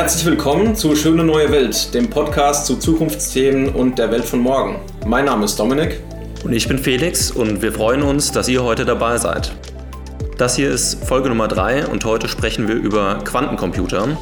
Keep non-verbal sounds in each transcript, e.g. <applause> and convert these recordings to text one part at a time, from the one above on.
herzlich willkommen zu Schöne Neue Welt, dem Podcast zu Zukunftsthemen und der Welt von morgen. Mein Name ist Dominik. Und ich bin Felix und wir freuen uns, dass ihr heute dabei seid. Das hier ist Folge Nummer 3 und heute sprechen wir über Quantencomputer.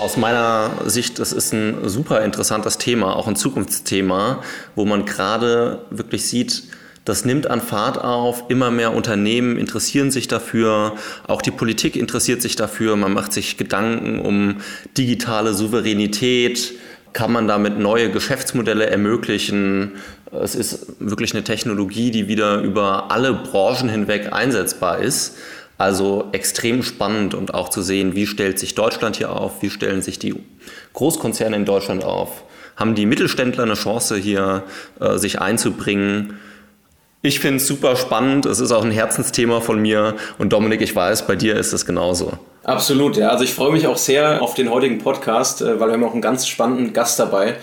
Aus meiner Sicht, das ist ein super interessantes Thema, auch ein Zukunftsthema, wo man gerade wirklich sieht, das nimmt an Fahrt auf, immer mehr Unternehmen interessieren sich dafür, auch die Politik interessiert sich dafür, man macht sich Gedanken um digitale Souveränität, kann man damit neue Geschäftsmodelle ermöglichen. Es ist wirklich eine Technologie, die wieder über alle Branchen hinweg einsetzbar ist. Also extrem spannend und auch zu sehen, wie stellt sich Deutschland hier auf, wie stellen sich die Großkonzerne in Deutschland auf, haben die Mittelständler eine Chance hier äh, sich einzubringen. Ich finde es super spannend, es ist auch ein Herzensthema von mir und Dominik, ich weiß, bei dir ist es genauso. Absolut, ja. Also ich freue mich auch sehr auf den heutigen Podcast, äh, weil wir haben auch einen ganz spannenden Gast dabei.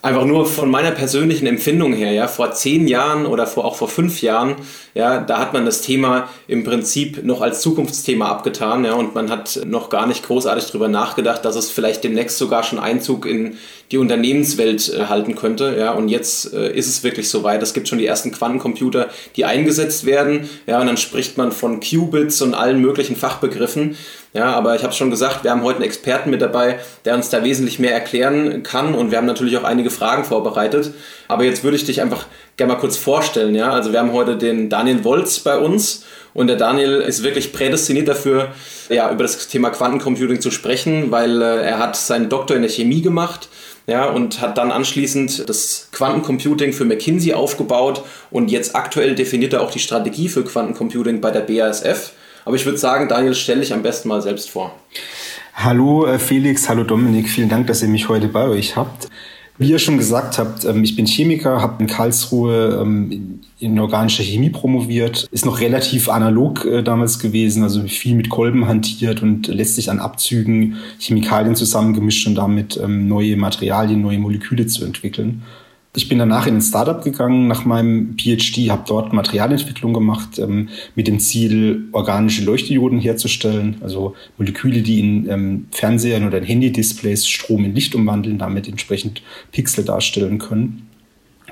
Einfach nur von meiner persönlichen Empfindung her, ja, vor zehn Jahren oder vor, auch vor fünf Jahren, ja, da hat man das Thema im Prinzip noch als Zukunftsthema abgetan, ja, und man hat noch gar nicht großartig darüber nachgedacht, dass es vielleicht demnächst sogar schon Einzug in die Unternehmenswelt äh, halten könnte, ja, und jetzt äh, ist es wirklich soweit. Es gibt schon die ersten Quantencomputer, die eingesetzt werden, ja, und dann spricht man von Qubits und allen möglichen Fachbegriffen. Ja, aber ich habe es schon gesagt, wir haben heute einen Experten mit dabei, der uns da wesentlich mehr erklären kann und wir haben natürlich auch einige Fragen vorbereitet. Aber jetzt würde ich dich einfach gerne mal kurz vorstellen. Ja? Also wir haben heute den Daniel Wolz bei uns und der Daniel ist wirklich prädestiniert dafür, ja, über das Thema Quantencomputing zu sprechen, weil äh, er hat seinen Doktor in der Chemie gemacht ja, und hat dann anschließend das Quantencomputing für McKinsey aufgebaut und jetzt aktuell definiert er auch die Strategie für Quantencomputing bei der BASF. Aber ich würde sagen, Daniel, stell dich am besten mal selbst vor. Hallo äh, Felix, hallo Dominik, vielen Dank, dass ihr mich heute bei euch habt. Wie ihr schon gesagt habt, ähm, ich bin Chemiker, habe in Karlsruhe ähm, in organischer Chemie promoviert, ist noch relativ analog äh, damals gewesen, also viel mit Kolben hantiert und letztlich an Abzügen Chemikalien zusammengemischt und damit ähm, neue Materialien, neue Moleküle zu entwickeln. Ich bin danach in ein Startup gegangen nach meinem PhD, habe dort Materialentwicklung gemacht ähm, mit dem Ziel, organische Leuchtdioden herzustellen, also Moleküle, die in ähm, Fernsehern oder in Handy-Displays Strom in Licht umwandeln, damit entsprechend Pixel darstellen können.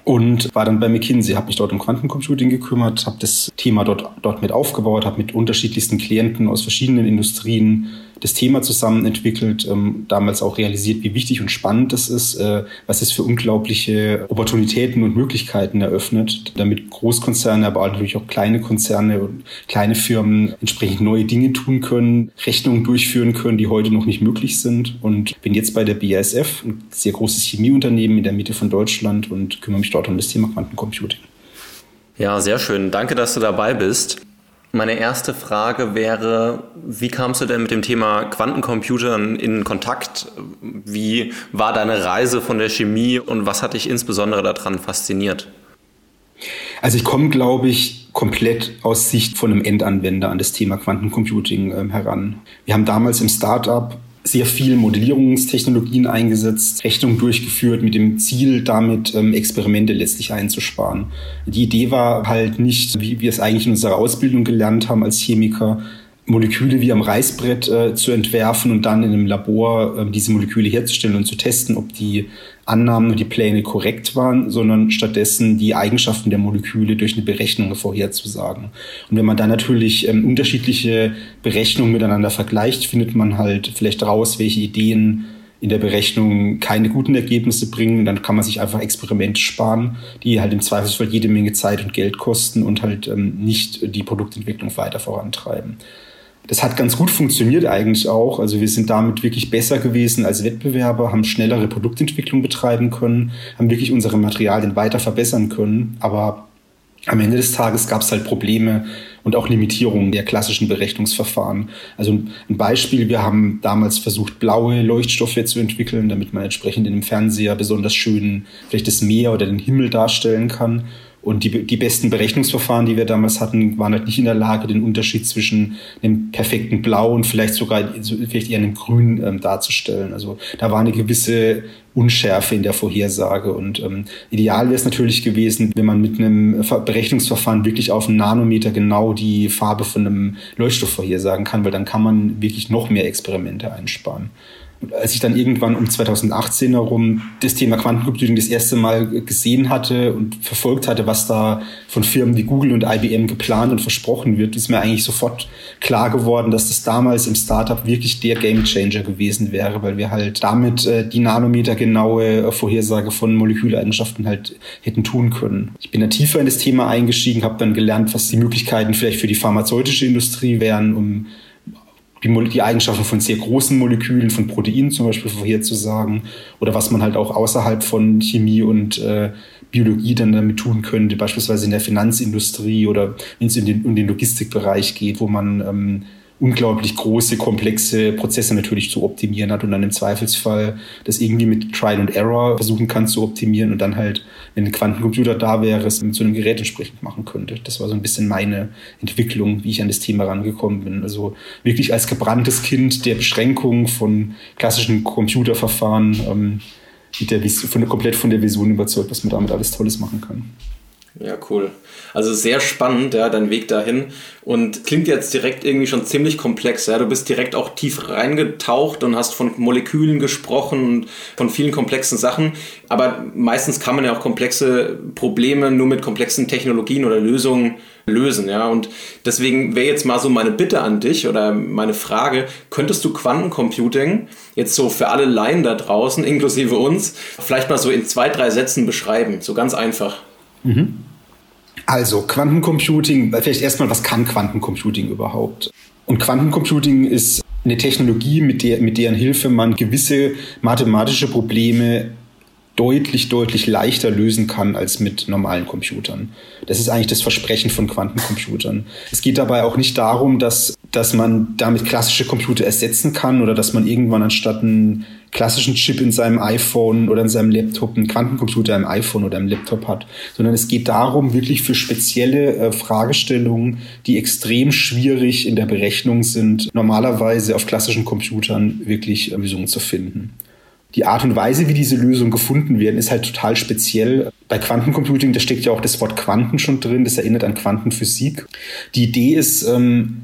Und war dann bei McKinsey, habe mich dort um Quantencomputing gekümmert, habe das Thema dort, dort mit aufgebaut, habe mit unterschiedlichsten Klienten aus verschiedenen Industrien das Thema zusammen entwickelt, ähm, damals auch realisiert, wie wichtig und spannend das ist, äh, was es für unglaubliche Opportunitäten und Möglichkeiten eröffnet, damit Großkonzerne, aber natürlich auch kleine Konzerne und kleine Firmen entsprechend neue Dinge tun können, Rechnungen durchführen können, die heute noch nicht möglich sind. Und bin jetzt bei der BASF, ein sehr großes Chemieunternehmen in der Mitte von Deutschland und kümmere mich dort um das Thema Quantencomputing. Ja, sehr schön. Danke, dass du dabei bist. Meine erste Frage wäre, wie kamst du denn mit dem Thema Quantencomputern in Kontakt? Wie war deine Reise von der Chemie und was hat dich insbesondere daran fasziniert? Also ich komme, glaube ich, komplett aus Sicht von einem Endanwender an das Thema Quantencomputing äh, heran. Wir haben damals im Startup sehr viel Modellierungstechnologien eingesetzt, Rechnungen durchgeführt mit dem Ziel, damit ähm, Experimente letztlich einzusparen. Die Idee war halt nicht, wie wir es eigentlich in unserer Ausbildung gelernt haben als Chemiker, Moleküle wie am Reißbrett äh, zu entwerfen und dann in einem Labor äh, diese Moleküle herzustellen und zu testen, ob die Annahmen und die Pläne korrekt waren, sondern stattdessen die Eigenschaften der Moleküle durch eine Berechnung vorherzusagen. Und wenn man dann natürlich ähm, unterschiedliche Berechnungen miteinander vergleicht, findet man halt vielleicht raus, welche Ideen in der Berechnung keine guten Ergebnisse bringen, dann kann man sich einfach Experimente sparen, die halt im Zweifelsfall jede Menge Zeit und Geld kosten und halt ähm, nicht die Produktentwicklung weiter vorantreiben. Das hat ganz gut funktioniert eigentlich auch. Also wir sind damit wirklich besser gewesen als Wettbewerber, haben schnellere Produktentwicklung betreiben können, haben wirklich unsere Materialien weiter verbessern können. Aber am Ende des Tages gab es halt Probleme und auch Limitierungen der klassischen Berechnungsverfahren. Also ein Beispiel, wir haben damals versucht, blaue Leuchtstoffe zu entwickeln, damit man entsprechend in einem Fernseher besonders schön vielleicht das Meer oder den Himmel darstellen kann. Und die, die besten Berechnungsverfahren, die wir damals hatten, waren halt nicht in der Lage, den Unterschied zwischen einem perfekten Blau und vielleicht sogar vielleicht eher einem Grün ähm, darzustellen. Also da war eine gewisse Unschärfe in der Vorhersage. Und ähm, ideal wäre es natürlich gewesen, wenn man mit einem Berechnungsverfahren wirklich auf einen Nanometer genau die Farbe von einem Leuchtstoff vorhersagen kann, weil dann kann man wirklich noch mehr Experimente einsparen als ich dann irgendwann um 2018 herum das Thema Quantencomputing das erste Mal gesehen hatte und verfolgt hatte, was da von Firmen wie Google und IBM geplant und versprochen wird, ist mir eigentlich sofort klar geworden, dass das damals im Startup wirklich der Gamechanger gewesen wäre, weil wir halt damit äh, die Nanometer-genaue äh, Vorhersage von Moleküleigenschaften halt hätten tun können. Ich bin da tiefer in das Thema eingestiegen, habe dann gelernt, was die Möglichkeiten vielleicht für die pharmazeutische Industrie wären, um die, die Eigenschaften von sehr großen Molekülen, von Proteinen zum Beispiel vorherzusagen oder was man halt auch außerhalb von Chemie und äh, Biologie dann damit tun könnte, beispielsweise in der Finanzindustrie oder wenn es in den, in den Logistikbereich geht, wo man ähm, unglaublich große, komplexe Prozesse natürlich zu optimieren hat und dann im Zweifelsfall das irgendwie mit Trial and Error versuchen kann zu optimieren und dann halt, wenn ein Quantencomputer da wäre, es so einem Gerät entsprechend machen könnte. Das war so ein bisschen meine Entwicklung, wie ich an das Thema rangekommen bin. Also wirklich als gebranntes Kind der Beschränkung von klassischen Computerverfahren ähm, mit der, von, komplett von der Vision überzeugt, was man damit alles Tolles machen kann. Ja, cool. Also sehr spannend, ja, dein Weg dahin. Und klingt jetzt direkt irgendwie schon ziemlich komplex. Ja. Du bist direkt auch tief reingetaucht und hast von Molekülen gesprochen und von vielen komplexen Sachen. Aber meistens kann man ja auch komplexe Probleme nur mit komplexen Technologien oder Lösungen lösen. Ja. Und deswegen wäre jetzt mal so meine Bitte an dich oder meine Frage, könntest du Quantencomputing jetzt so für alle Laien da draußen, inklusive uns, vielleicht mal so in zwei, drei Sätzen beschreiben? So ganz einfach. Mhm. Also Quantencomputing, vielleicht erstmal, was kann Quantencomputing überhaupt? Und Quantencomputing ist eine Technologie, mit, der, mit deren Hilfe man gewisse mathematische Probleme deutlich, deutlich leichter lösen kann als mit normalen Computern. Das ist eigentlich das Versprechen von Quantencomputern. Es geht dabei auch nicht darum, dass, dass man damit klassische Computer ersetzen kann oder dass man irgendwann anstatt einen klassischen Chip in seinem iPhone oder in seinem Laptop einen Quantencomputer im iPhone oder im Laptop hat, sondern es geht darum, wirklich für spezielle äh, Fragestellungen, die extrem schwierig in der Berechnung sind, normalerweise auf klassischen Computern wirklich äh, Lösungen zu finden die Art und Weise, wie diese Lösungen gefunden werden, ist halt total speziell. Bei Quantencomputing, da steckt ja auch das Wort Quanten schon drin, das erinnert an Quantenphysik. Die Idee ist ähm,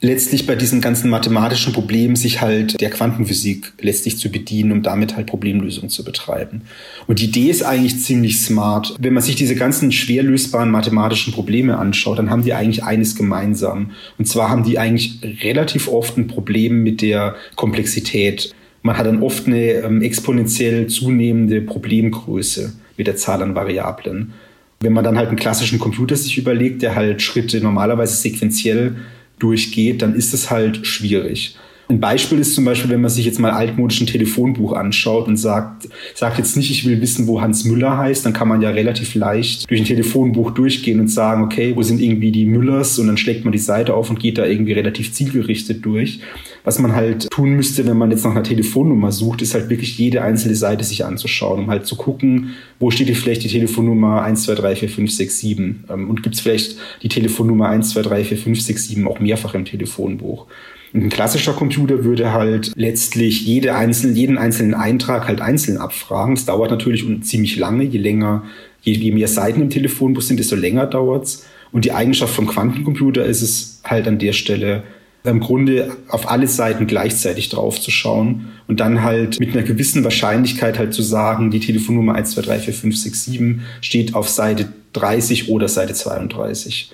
letztlich bei diesen ganzen mathematischen Problemen sich halt der Quantenphysik letztlich zu bedienen, um damit halt Problemlösungen zu betreiben. Und die Idee ist eigentlich ziemlich smart. Wenn man sich diese ganzen schwer lösbaren mathematischen Probleme anschaut, dann haben die eigentlich eines gemeinsam. Und zwar haben die eigentlich relativ oft ein Problem mit der Komplexität. Man hat dann oft eine ähm, exponentiell zunehmende Problemgröße mit der Zahl an Variablen. Wenn man dann halt einen klassischen Computer sich überlegt, der halt Schritte normalerweise sequenziell durchgeht, dann ist es halt schwierig. Ein Beispiel ist zum Beispiel, wenn man sich jetzt mal altmodischen Telefonbuch anschaut und sagt, sagt jetzt nicht, ich will wissen, wo Hans Müller heißt, dann kann man ja relativ leicht durch ein Telefonbuch durchgehen und sagen, okay, wo sind irgendwie die Müllers und dann schlägt man die Seite auf und geht da irgendwie relativ zielgerichtet durch. Was man halt tun müsste, wenn man jetzt nach einer Telefonnummer sucht, ist halt wirklich jede einzelne Seite sich anzuschauen, um halt zu gucken, wo steht vielleicht die Telefonnummer 1, 2, 3, 4, 5, 6, 7 und gibt es vielleicht die Telefonnummer 1, 2, 3, 4, 5, 6, 7 auch mehrfach im Telefonbuch. Ein klassischer Computer würde halt letztlich jede einzelne, jeden einzelnen Eintrag halt einzeln abfragen. Das dauert natürlich ziemlich lange. Je länger, je, je mehr Seiten im Telefonbuch sind, desto länger dauert's. Und die Eigenschaft vom Quantencomputer ist es halt an der Stelle, im Grunde auf alle Seiten gleichzeitig drauf zu schauen und dann halt mit einer gewissen Wahrscheinlichkeit halt zu sagen, die Telefonnummer 1, 2, 3, 4, 5, 6, 7 steht auf Seite 30 oder Seite 32.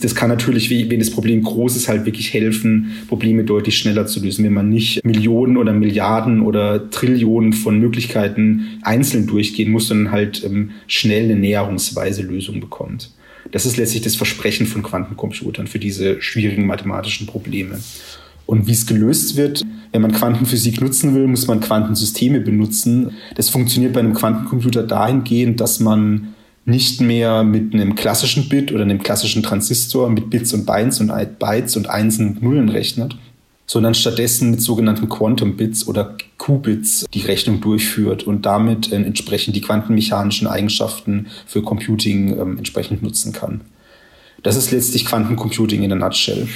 Das kann natürlich, wenn das Problem groß ist, halt wirklich helfen, Probleme deutlich schneller zu lösen, wenn man nicht Millionen oder Milliarden oder Trillionen von Möglichkeiten einzeln durchgehen muss, sondern halt ähm, schnell eine näherungsweise Lösung bekommt. Das ist letztlich das Versprechen von Quantencomputern für diese schwierigen mathematischen Probleme. Und wie es gelöst wird, wenn man Quantenphysik nutzen will, muss man Quantensysteme benutzen. Das funktioniert bei einem Quantencomputer dahingehend, dass man nicht mehr mit einem klassischen Bit oder einem klassischen Transistor mit Bits und Bytes und Bytes und Einsen und Nullen rechnet, sondern stattdessen mit sogenannten Quantum Bits oder Qubits die Rechnung durchführt und damit äh, entsprechend die quantenmechanischen Eigenschaften für Computing ähm, entsprechend nutzen kann. Das ist letztlich Quantencomputing in a nutshell.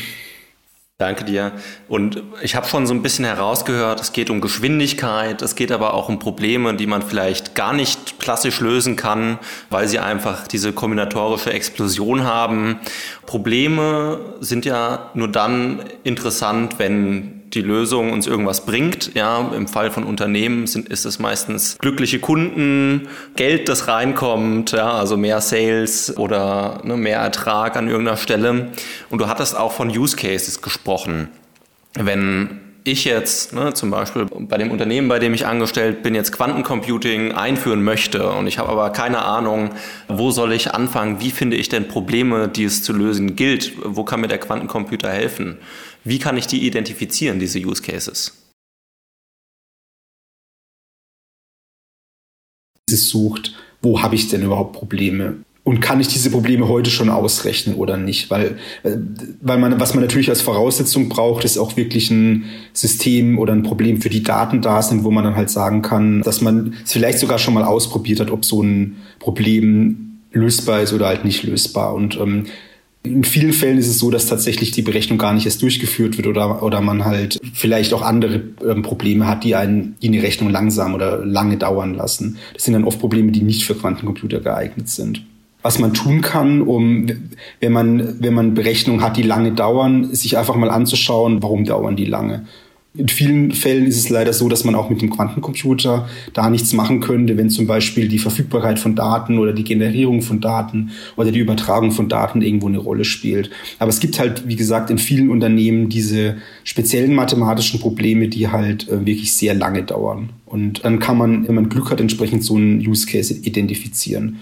Danke dir. Und ich habe schon so ein bisschen herausgehört, es geht um Geschwindigkeit, es geht aber auch um Probleme, die man vielleicht gar nicht klassisch lösen kann, weil sie einfach diese kombinatorische Explosion haben. Probleme sind ja nur dann interessant, wenn die Lösung uns irgendwas bringt. Ja, im Fall von Unternehmen sind, ist es meistens glückliche Kunden, Geld, das reinkommt, ja, also mehr Sales oder ne, mehr Ertrag an irgendeiner Stelle. Und du hattest auch von Use Cases gesprochen. Wenn ich jetzt ne, zum Beispiel bei dem Unternehmen, bei dem ich angestellt bin, jetzt Quantencomputing einführen möchte und ich habe aber keine Ahnung, wo soll ich anfangen, wie finde ich denn Probleme, die es zu lösen gilt, wo kann mir der Quantencomputer helfen? Wie kann ich die identifizieren, diese Use Cases? Es sucht, wo habe ich denn überhaupt Probleme? Und kann ich diese Probleme heute schon ausrechnen oder nicht? Weil, äh, weil man, was man natürlich als Voraussetzung braucht, ist auch wirklich ein System oder ein Problem für die Daten da sind, wo man dann halt sagen kann, dass man es vielleicht sogar schon mal ausprobiert hat, ob so ein Problem lösbar ist oder halt nicht lösbar. Und ähm, in vielen Fällen ist es so, dass tatsächlich die Berechnung gar nicht erst durchgeführt wird oder, oder man halt vielleicht auch andere ähm, Probleme hat, die einen die eine Rechnung langsam oder lange dauern lassen. Das sind dann oft Probleme, die nicht für Quantencomputer geeignet sind. Was man tun kann, um, wenn man, wenn man Berechnungen hat, die lange dauern, sich einfach mal anzuschauen, warum dauern die lange. In vielen Fällen ist es leider so, dass man auch mit dem Quantencomputer da nichts machen könnte, wenn zum Beispiel die Verfügbarkeit von Daten oder die Generierung von Daten oder die Übertragung von Daten irgendwo eine Rolle spielt. Aber es gibt halt, wie gesagt, in vielen Unternehmen diese speziellen mathematischen Probleme, die halt äh, wirklich sehr lange dauern. Und dann kann man, wenn man Glück hat, entsprechend so einen Use Case identifizieren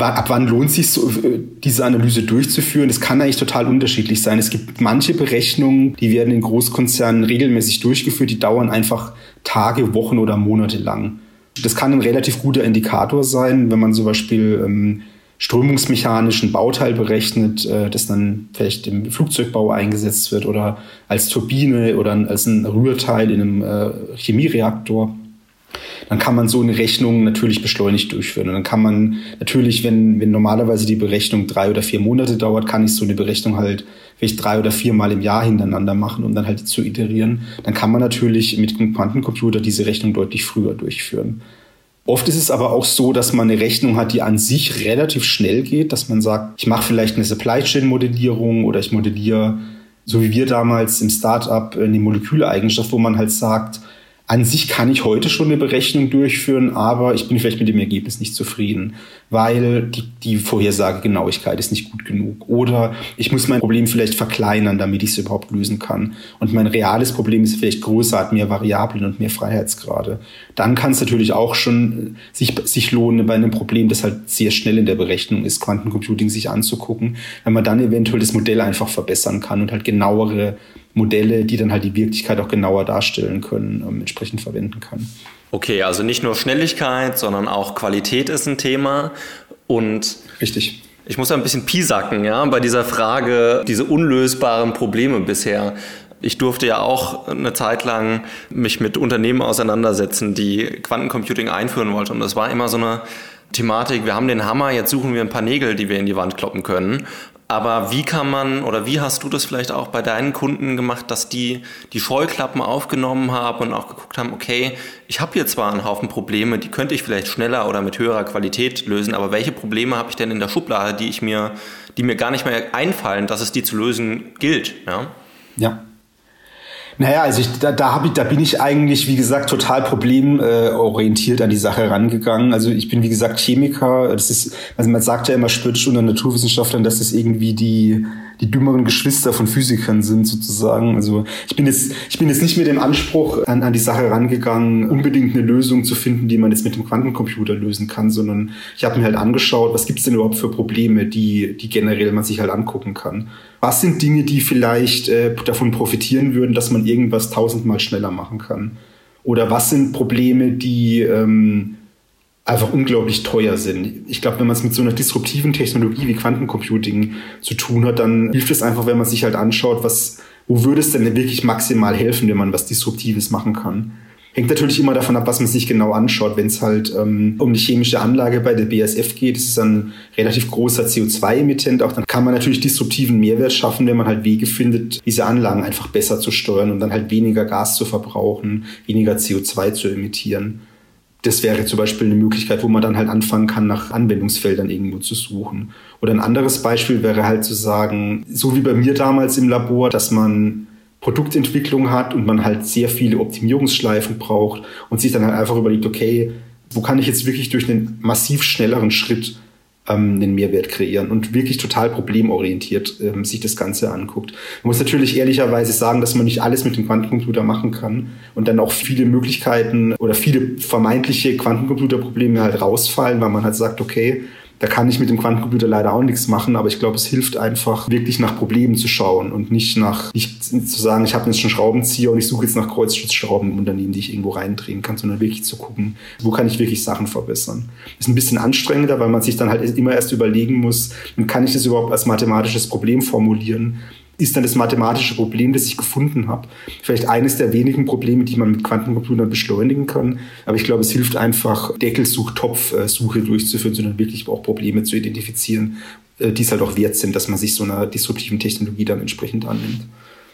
ab wann lohnt sich so, äh, diese Analyse durchzuführen? Das kann eigentlich total unterschiedlich sein. Es gibt manche Berechnungen, die werden in Großkonzernen regelmäßig durchgeführt, die dauern einfach Tage, Wochen oder Monate lang. Das kann ein relativ guter Indikator sein, wenn man zum Beispiel ähm, strömungsmechanischen Bauteil berechnet, äh, das dann vielleicht im Flugzeugbau eingesetzt wird oder als Turbine oder als ein Rührteil in einem äh, Chemiereaktor dann kann man so eine Rechnung natürlich beschleunigt durchführen. Und dann kann man natürlich, wenn, wenn normalerweise die Berechnung drei oder vier Monate dauert, kann ich so eine Berechnung halt vielleicht drei oder vier Mal im Jahr hintereinander machen, um dann halt zu iterieren. Dann kann man natürlich mit einem Quantencomputer diese Rechnung deutlich früher durchführen. Oft ist es aber auch so, dass man eine Rechnung hat, die an sich relativ schnell geht, dass man sagt, ich mache vielleicht eine Supply Chain Modellierung oder ich modelliere, so wie wir damals im Startup, eine Moleküleigenschaft, wo man halt sagt, an sich kann ich heute schon eine Berechnung durchführen, aber ich bin vielleicht mit dem Ergebnis nicht zufrieden, weil die, die Vorhersagegenauigkeit ist nicht gut genug. Oder ich muss mein Problem vielleicht verkleinern, damit ich es überhaupt lösen kann. Und mein reales Problem ist vielleicht größer, hat mehr Variablen und mehr Freiheitsgrade. Dann kann es natürlich auch schon sich, sich lohnen, bei einem Problem, das halt sehr schnell in der Berechnung ist, Quantencomputing sich anzugucken, wenn man dann eventuell das Modell einfach verbessern kann und halt genauere Modelle, die dann halt die Wirklichkeit auch genauer darstellen können, ähm, entsprechend verwenden kann. Okay, also nicht nur Schnelligkeit, sondern auch Qualität ist ein Thema. Und Richtig. Ich muss ein bisschen piesacken, ja, bei dieser Frage, diese unlösbaren Probleme bisher. Ich durfte ja auch eine Zeit lang mich mit Unternehmen auseinandersetzen, die Quantencomputing einführen wollten. Und das war immer so eine Thematik, wir haben den Hammer, jetzt suchen wir ein paar Nägel, die wir in die Wand kloppen können. Aber wie kann man oder wie hast du das vielleicht auch bei deinen Kunden gemacht, dass die die Scheuklappen aufgenommen haben und auch geguckt haben, okay, ich habe hier zwar einen Haufen Probleme, die könnte ich vielleicht schneller oder mit höherer Qualität lösen, aber welche Probleme habe ich denn in der Schublade, die ich mir, die mir gar nicht mehr einfallen, dass es die zu lösen gilt? Ja. Ja, naja, also ich, da, da, hab ich, da bin ich eigentlich, wie gesagt, total problemorientiert an die Sache rangegangen. Also ich bin, wie gesagt, Chemiker. Das ist, also man sagt ja immer spöttisch unter Naturwissenschaftlern, dass das irgendwie die, die dümmeren Geschwister von Physikern sind sozusagen. Also ich bin jetzt, ich bin jetzt nicht mit dem Anspruch an, an die Sache rangegangen, unbedingt eine Lösung zu finden, die man jetzt mit dem Quantencomputer lösen kann, sondern ich habe mir halt angeschaut, was gibt es denn überhaupt für Probleme, die, die generell man sich halt angucken kann. Was sind Dinge, die vielleicht äh, davon profitieren würden, dass man irgendwas tausendmal schneller machen kann? Oder was sind Probleme, die ähm, einfach unglaublich teuer sind. Ich glaube, wenn man es mit so einer disruptiven Technologie wie Quantencomputing zu tun hat, dann hilft es einfach, wenn man sich halt anschaut, was, wo würde es denn wirklich maximal helfen, wenn man was Disruptives machen kann? Hängt natürlich immer davon ab, was man sich genau anschaut. Wenn es halt ähm, um die chemische Anlage bei der BASF geht, das ist ein relativ großer CO2-Emittent auch, dann kann man natürlich disruptiven Mehrwert schaffen, wenn man halt Wege findet, diese Anlagen einfach besser zu steuern und dann halt weniger Gas zu verbrauchen, weniger CO2 zu emittieren. Das wäre zum Beispiel eine Möglichkeit, wo man dann halt anfangen kann, nach Anwendungsfeldern irgendwo zu suchen. Oder ein anderes Beispiel wäre halt zu sagen, so wie bei mir damals im Labor, dass man Produktentwicklung hat und man halt sehr viele Optimierungsschleifen braucht und sich dann halt einfach überlegt, okay, wo kann ich jetzt wirklich durch einen massiv schnelleren Schritt ähm, Mehrwert kreieren und wirklich total problemorientiert ähm, sich das Ganze anguckt. Man muss natürlich ehrlicherweise sagen, dass man nicht alles mit dem Quantencomputer machen kann und dann auch viele Möglichkeiten oder viele vermeintliche Quantencomputerprobleme halt rausfallen, weil man halt sagt, okay, da kann ich mit dem Quantencomputer leider auch nichts machen, aber ich glaube, es hilft einfach, wirklich nach Problemen zu schauen und nicht nach, nicht zu sagen, ich habe jetzt schon Schraubenzieher und ich suche jetzt nach Kreuzschutzschrauben im Unternehmen, die ich irgendwo reindrehen kann, sondern wirklich zu gucken, wo kann ich wirklich Sachen verbessern. Ist ein bisschen anstrengender, weil man sich dann halt immer erst überlegen muss, kann ich das überhaupt als mathematisches Problem formulieren? Ist dann das mathematische Problem, das ich gefunden habe. Vielleicht eines der wenigen Probleme, die man mit Quantencomputern beschleunigen kann. Aber ich glaube, es hilft einfach, Deckelsuch-Topf-Suche durchzuführen, sondern wirklich auch Probleme zu identifizieren, äh, die es halt auch wert sind, dass man sich so einer disruptiven Technologie dann entsprechend annimmt.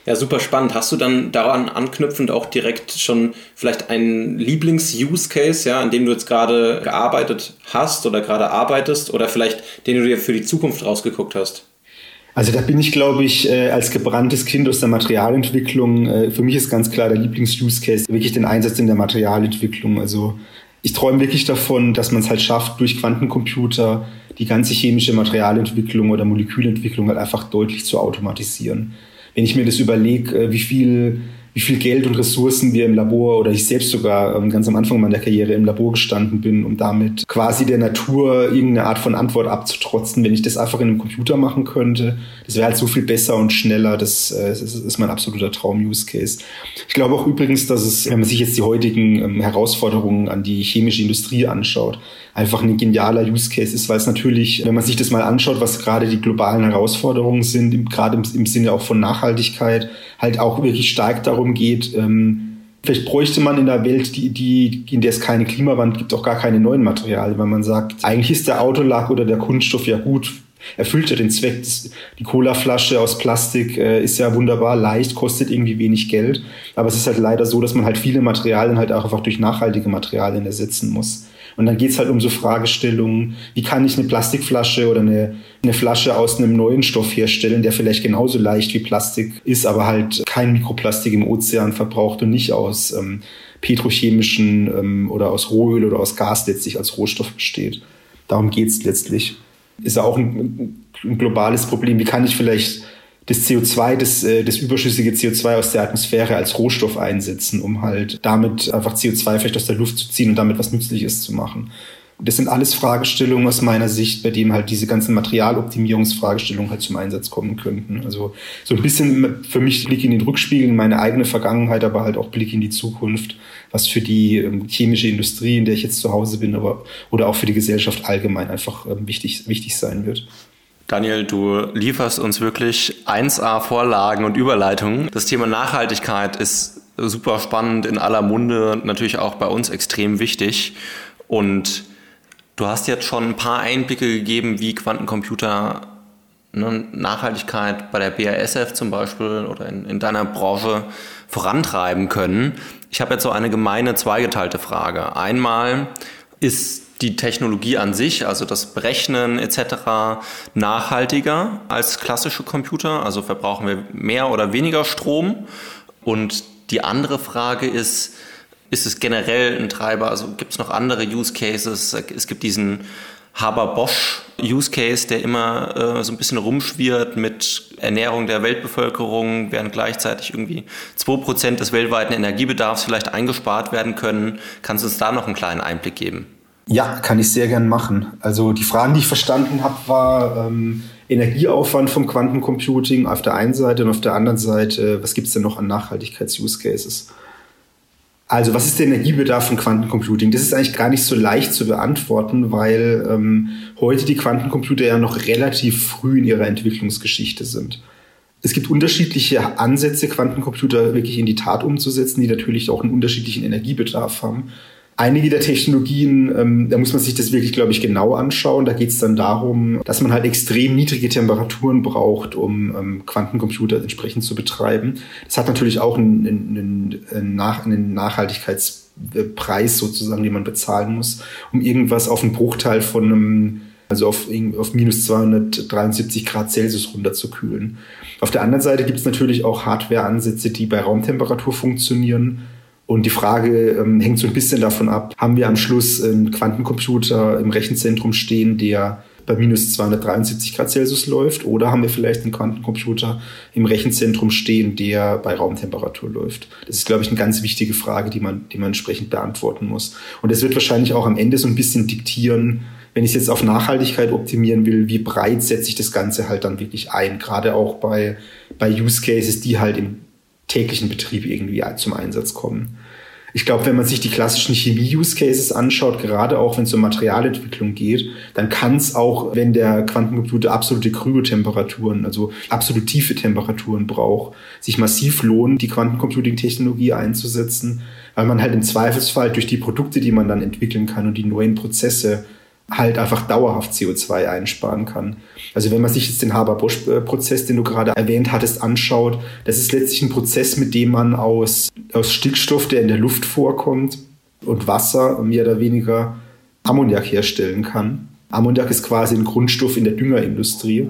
Ja, super spannend. Hast du dann daran anknüpfend auch direkt schon vielleicht einen Lieblings-Use-Case, ja, an dem du jetzt gerade gearbeitet hast oder gerade arbeitest oder vielleicht den du dir für die Zukunft rausgeguckt hast? Also da bin ich, glaube ich, äh, als gebranntes Kind aus der Materialentwicklung, äh, für mich ist ganz klar der Lieblings-Use-Case wirklich den Einsatz in der Materialentwicklung. Also ich träume wirklich davon, dass man es halt schafft, durch Quantencomputer die ganze chemische Materialentwicklung oder Molekülentwicklung halt einfach deutlich zu automatisieren. Wenn ich mir das überlege, äh, wie viel wie viel Geld und Ressourcen wir im Labor oder ich selbst sogar ähm, ganz am Anfang meiner Karriere im Labor gestanden bin, um damit quasi der Natur irgendeine Art von Antwort abzutrotzen. Wenn ich das einfach in einem Computer machen könnte, das wäre halt so viel besser und schneller. Das, äh, ist mein absoluter Traum-Use-Case. Ich glaube auch übrigens, dass es, wenn man sich jetzt die heutigen ähm, Herausforderungen an die chemische Industrie anschaut, einfach ein genialer Use Case ist, weil es natürlich, wenn man sich das mal anschaut, was gerade die globalen Herausforderungen sind, gerade im Sinne auch von Nachhaltigkeit, halt auch wirklich stark darum geht, ähm, Vielleicht bräuchte man in der Welt, die, die, in der es keine Klimawand gibt, auch gar keine neuen Materialien, weil man sagt, eigentlich ist der Autolack oder der Kunststoff ja gut, erfüllt ja den Zweck. Die Colaflasche aus Plastik äh, ist ja wunderbar leicht, kostet irgendwie wenig Geld, aber es ist halt leider so, dass man halt viele Materialien halt auch einfach durch nachhaltige Materialien ersetzen muss. Und dann geht's halt um so Fragestellungen, wie kann ich eine Plastikflasche oder eine, eine Flasche aus einem neuen Stoff herstellen, der vielleicht genauso leicht wie Plastik ist, aber halt kein Mikroplastik im Ozean verbraucht und nicht aus ähm, petrochemischen ähm, oder aus Rohöl oder aus Gas letztlich als Rohstoff besteht. Darum geht's letztlich. Ist ja auch ein, ein globales Problem. Wie kann ich vielleicht das CO2, das, äh, das überschüssige CO2 aus der Atmosphäre als Rohstoff einsetzen, um halt damit einfach CO2 vielleicht aus der Luft zu ziehen und damit was Nützliches zu machen. Das sind alles Fragestellungen aus meiner Sicht, bei denen halt diese ganzen Materialoptimierungsfragestellungen halt zum Einsatz kommen könnten. Also so ein bisschen für mich Blick in den Rückspiegel, in meine eigene Vergangenheit, aber halt auch Blick in die Zukunft, was für die ähm, chemische Industrie, in der ich jetzt zu Hause bin, aber oder auch für die Gesellschaft allgemein einfach ähm, wichtig, wichtig sein wird. Daniel, du lieferst uns wirklich 1A Vorlagen und Überleitungen. Das Thema Nachhaltigkeit ist super spannend in aller Munde, natürlich auch bei uns extrem wichtig. Und du hast jetzt schon ein paar Einblicke gegeben, wie Quantencomputer ne, Nachhaltigkeit bei der BASF zum Beispiel oder in, in deiner Branche vorantreiben können. Ich habe jetzt so eine gemeine zweigeteilte Frage. Einmal ist die Technologie an sich, also das Berechnen etc., nachhaltiger als klassische Computer? Also verbrauchen wir mehr oder weniger Strom? Und die andere Frage ist, ist es generell ein Treiber? Also gibt es noch andere Use Cases? Es gibt diesen Haber-Bosch Use Case, der immer äh, so ein bisschen rumschwirrt mit Ernährung der Weltbevölkerung, während gleichzeitig irgendwie 2% des weltweiten Energiebedarfs vielleicht eingespart werden können. Kannst du uns da noch einen kleinen Einblick geben? Ja, kann ich sehr gern machen. Also die Fragen, die ich verstanden habe, war ähm, Energieaufwand vom Quantencomputing auf der einen Seite und auf der anderen Seite, was gibt es denn noch an Nachhaltigkeits-Use-Cases? Also was ist der Energiebedarf von Quantencomputing? Das ist eigentlich gar nicht so leicht zu beantworten, weil ähm, heute die Quantencomputer ja noch relativ früh in ihrer Entwicklungsgeschichte sind. Es gibt unterschiedliche Ansätze, Quantencomputer wirklich in die Tat umzusetzen, die natürlich auch einen unterschiedlichen Energiebedarf haben. Einige der Technologien, ähm, da muss man sich das wirklich, glaube ich, genau anschauen. Da geht es dann darum, dass man halt extrem niedrige Temperaturen braucht, um ähm, Quantencomputer entsprechend zu betreiben. Das hat natürlich auch einen, einen, einen, Nach einen Nachhaltigkeitspreis sozusagen, den man bezahlen muss, um irgendwas auf einen Bruchteil von einem also auf, auf minus 273 Grad Celsius runterzukühlen. Auf der anderen Seite gibt es natürlich auch Hardware-Ansätze, die bei Raumtemperatur funktionieren und die Frage ähm, hängt so ein bisschen davon ab, haben wir am Schluss einen Quantencomputer im Rechenzentrum stehen, der bei minus 273 Grad Celsius läuft oder haben wir vielleicht einen Quantencomputer im Rechenzentrum stehen, der bei Raumtemperatur läuft? Das ist, glaube ich, eine ganz wichtige Frage, die man, die man entsprechend beantworten muss. Und das wird wahrscheinlich auch am Ende so ein bisschen diktieren, wenn ich es jetzt auf Nachhaltigkeit optimieren will, wie breit setze ich das Ganze halt dann wirklich ein? Gerade auch bei, bei Use Cases, die halt im täglichen Betrieb irgendwie zum Einsatz kommen. Ich glaube, wenn man sich die klassischen Chemie-Use-Cases anschaut, gerade auch wenn es um Materialentwicklung geht, dann kann es auch, wenn der Quantencomputer absolute Kryotemperaturen, also absolut tiefe Temperaturen braucht, sich massiv lohnen, die Quantencomputing-Technologie einzusetzen, weil man halt im Zweifelsfall durch die Produkte, die man dann entwickeln kann und die neuen Prozesse halt einfach dauerhaft CO2 einsparen kann. Also wenn man sich jetzt den Haber-Bosch-Prozess, den du gerade erwähnt hattest, anschaut, das ist letztlich ein Prozess, mit dem man aus, aus Stickstoff, der in der Luft vorkommt, und Wasser mehr oder weniger Ammoniak herstellen kann. Ammoniak ist quasi ein Grundstoff in der Düngerindustrie.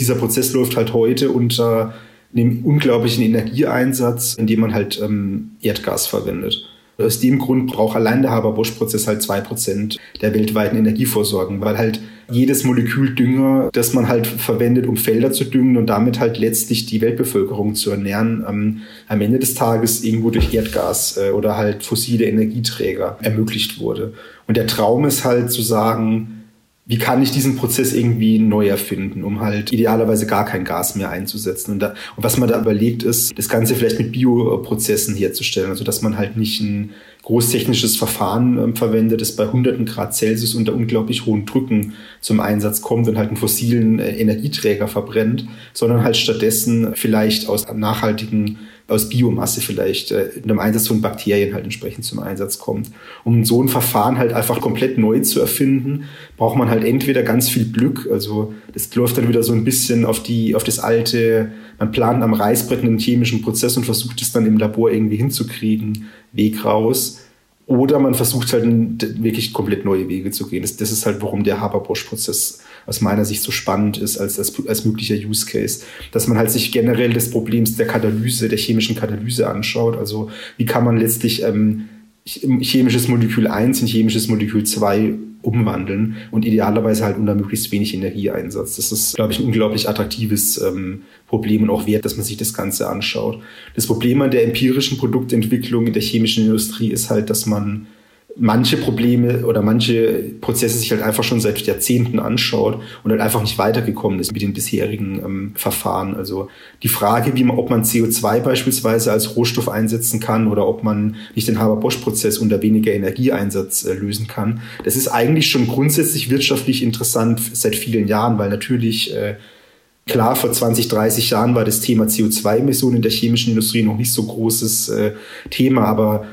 Dieser Prozess läuft halt heute unter einem unglaublichen Energieeinsatz, indem man halt ähm, Erdgas verwendet. Aus dem Grund braucht allein der Haber-Bosch-Prozess halt zwei Prozent der weltweiten Energieversorgung, weil halt jedes Molekül Dünger, das man halt verwendet, um Felder zu düngen und damit halt letztlich die Weltbevölkerung zu ernähren, ähm, am Ende des Tages irgendwo durch Erdgas äh, oder halt fossile Energieträger ermöglicht wurde. Und der Traum ist halt zu sagen, wie kann ich diesen Prozess irgendwie neu erfinden, um halt idealerweise gar kein Gas mehr einzusetzen. Und, da, und was man da überlegt ist, das Ganze vielleicht mit Bioprozessen herzustellen, also dass man halt nicht ein großtechnisches Verfahren äh, verwendet, das bei hunderten Grad Celsius unter unglaublich hohen Drücken zum Einsatz kommt und halt einen fossilen äh, Energieträger verbrennt, sondern halt stattdessen vielleicht aus nachhaltigen aus Biomasse vielleicht äh, in dem Einsatz von Bakterien halt entsprechend zum Einsatz kommt. Um so ein Verfahren halt einfach komplett neu zu erfinden, braucht man halt entweder ganz viel Glück, also das läuft dann wieder so ein bisschen auf die, auf das alte, man plant am Reißbrett einen chemischen Prozess und versucht es dann im Labor irgendwie hinzukriegen, Weg raus. Oder man versucht halt wirklich komplett neue Wege zu gehen. Das, das ist halt, warum der Haber-Bosch-Prozess aus meiner Sicht so spannend ist als, als, als möglicher Use Case. Dass man halt sich generell des Problems der Katalyse, der chemischen Katalyse anschaut. Also wie kann man letztlich ähm, chemisches Molekül 1 in chemisches Molekül 2 umwandeln und idealerweise halt unter möglichst wenig Energieeinsatz. Das ist, glaube ich, ein unglaublich attraktives ähm, Problem und auch wert, dass man sich das Ganze anschaut. Das Problem an der empirischen Produktentwicklung in der chemischen Industrie ist halt, dass man manche Probleme oder manche Prozesse sich halt einfach schon seit Jahrzehnten anschaut und halt einfach nicht weitergekommen ist mit den bisherigen ähm, Verfahren. Also die Frage, wie man, ob man CO2 beispielsweise als Rohstoff einsetzen kann oder ob man nicht den Haber-Bosch-Prozess unter weniger Energieeinsatz äh, lösen kann, das ist eigentlich schon grundsätzlich wirtschaftlich interessant seit vielen Jahren, weil natürlich äh, Klar, vor 20, 30 Jahren war das Thema CO2-Emissionen in der chemischen Industrie noch nicht so großes äh, Thema, aber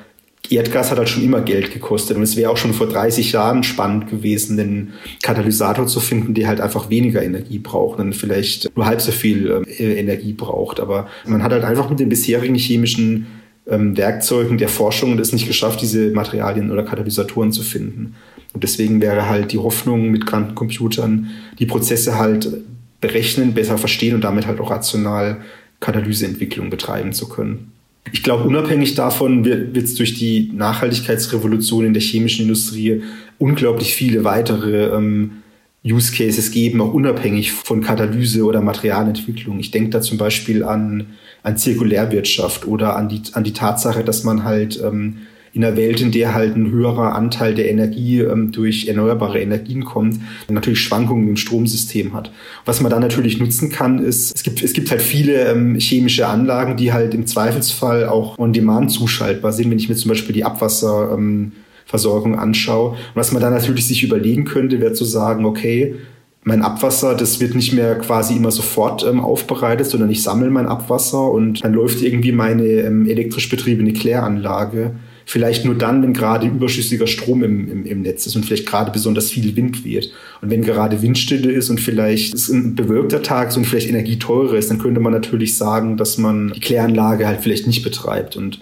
Erdgas hat halt schon immer Geld gekostet und es wäre auch schon vor 30 Jahren spannend gewesen, einen Katalysator zu finden, der halt einfach weniger Energie braucht und vielleicht nur halb so viel äh, Energie braucht. Aber man hat halt einfach mit den bisherigen chemischen ähm, Werkzeugen der Forschung es nicht geschafft, diese Materialien oder Katalysatoren zu finden. Und deswegen wäre halt die Hoffnung mit Quantencomputern, die Prozesse halt berechnen, besser verstehen und damit halt auch rational Katalyseentwicklung betreiben zu können. Ich glaube, unabhängig davon wird es durch die Nachhaltigkeitsrevolution in der chemischen Industrie unglaublich viele weitere ähm, Use Cases geben, auch unabhängig von Katalyse oder Materialentwicklung. Ich denke da zum Beispiel an, an Zirkulärwirtschaft oder an die, an die Tatsache, dass man halt ähm, in einer Welt, in der halt ein höherer Anteil der Energie ähm, durch erneuerbare Energien kommt, natürlich Schwankungen im Stromsystem hat. Was man dann natürlich nutzen kann, ist, es gibt, es gibt halt viele ähm, chemische Anlagen, die halt im Zweifelsfall auch on demand zuschaltbar sind. Wenn ich mir zum Beispiel die Abwasserversorgung ähm, anschaue. Und was man dann natürlich sich überlegen könnte, wäre zu sagen, okay, mein Abwasser, das wird nicht mehr quasi immer sofort ähm, aufbereitet, sondern ich sammle mein Abwasser und dann läuft irgendwie meine ähm, elektrisch betriebene Kläranlage vielleicht nur dann, wenn gerade überschüssiger Strom im, im, im Netz ist und vielleicht gerade besonders viel Wind weht. Und wenn gerade Windstille ist und vielleicht ist ein bewölkter Tag ist und vielleicht Energie teurer ist, dann könnte man natürlich sagen, dass man die Kläranlage halt vielleicht nicht betreibt. Und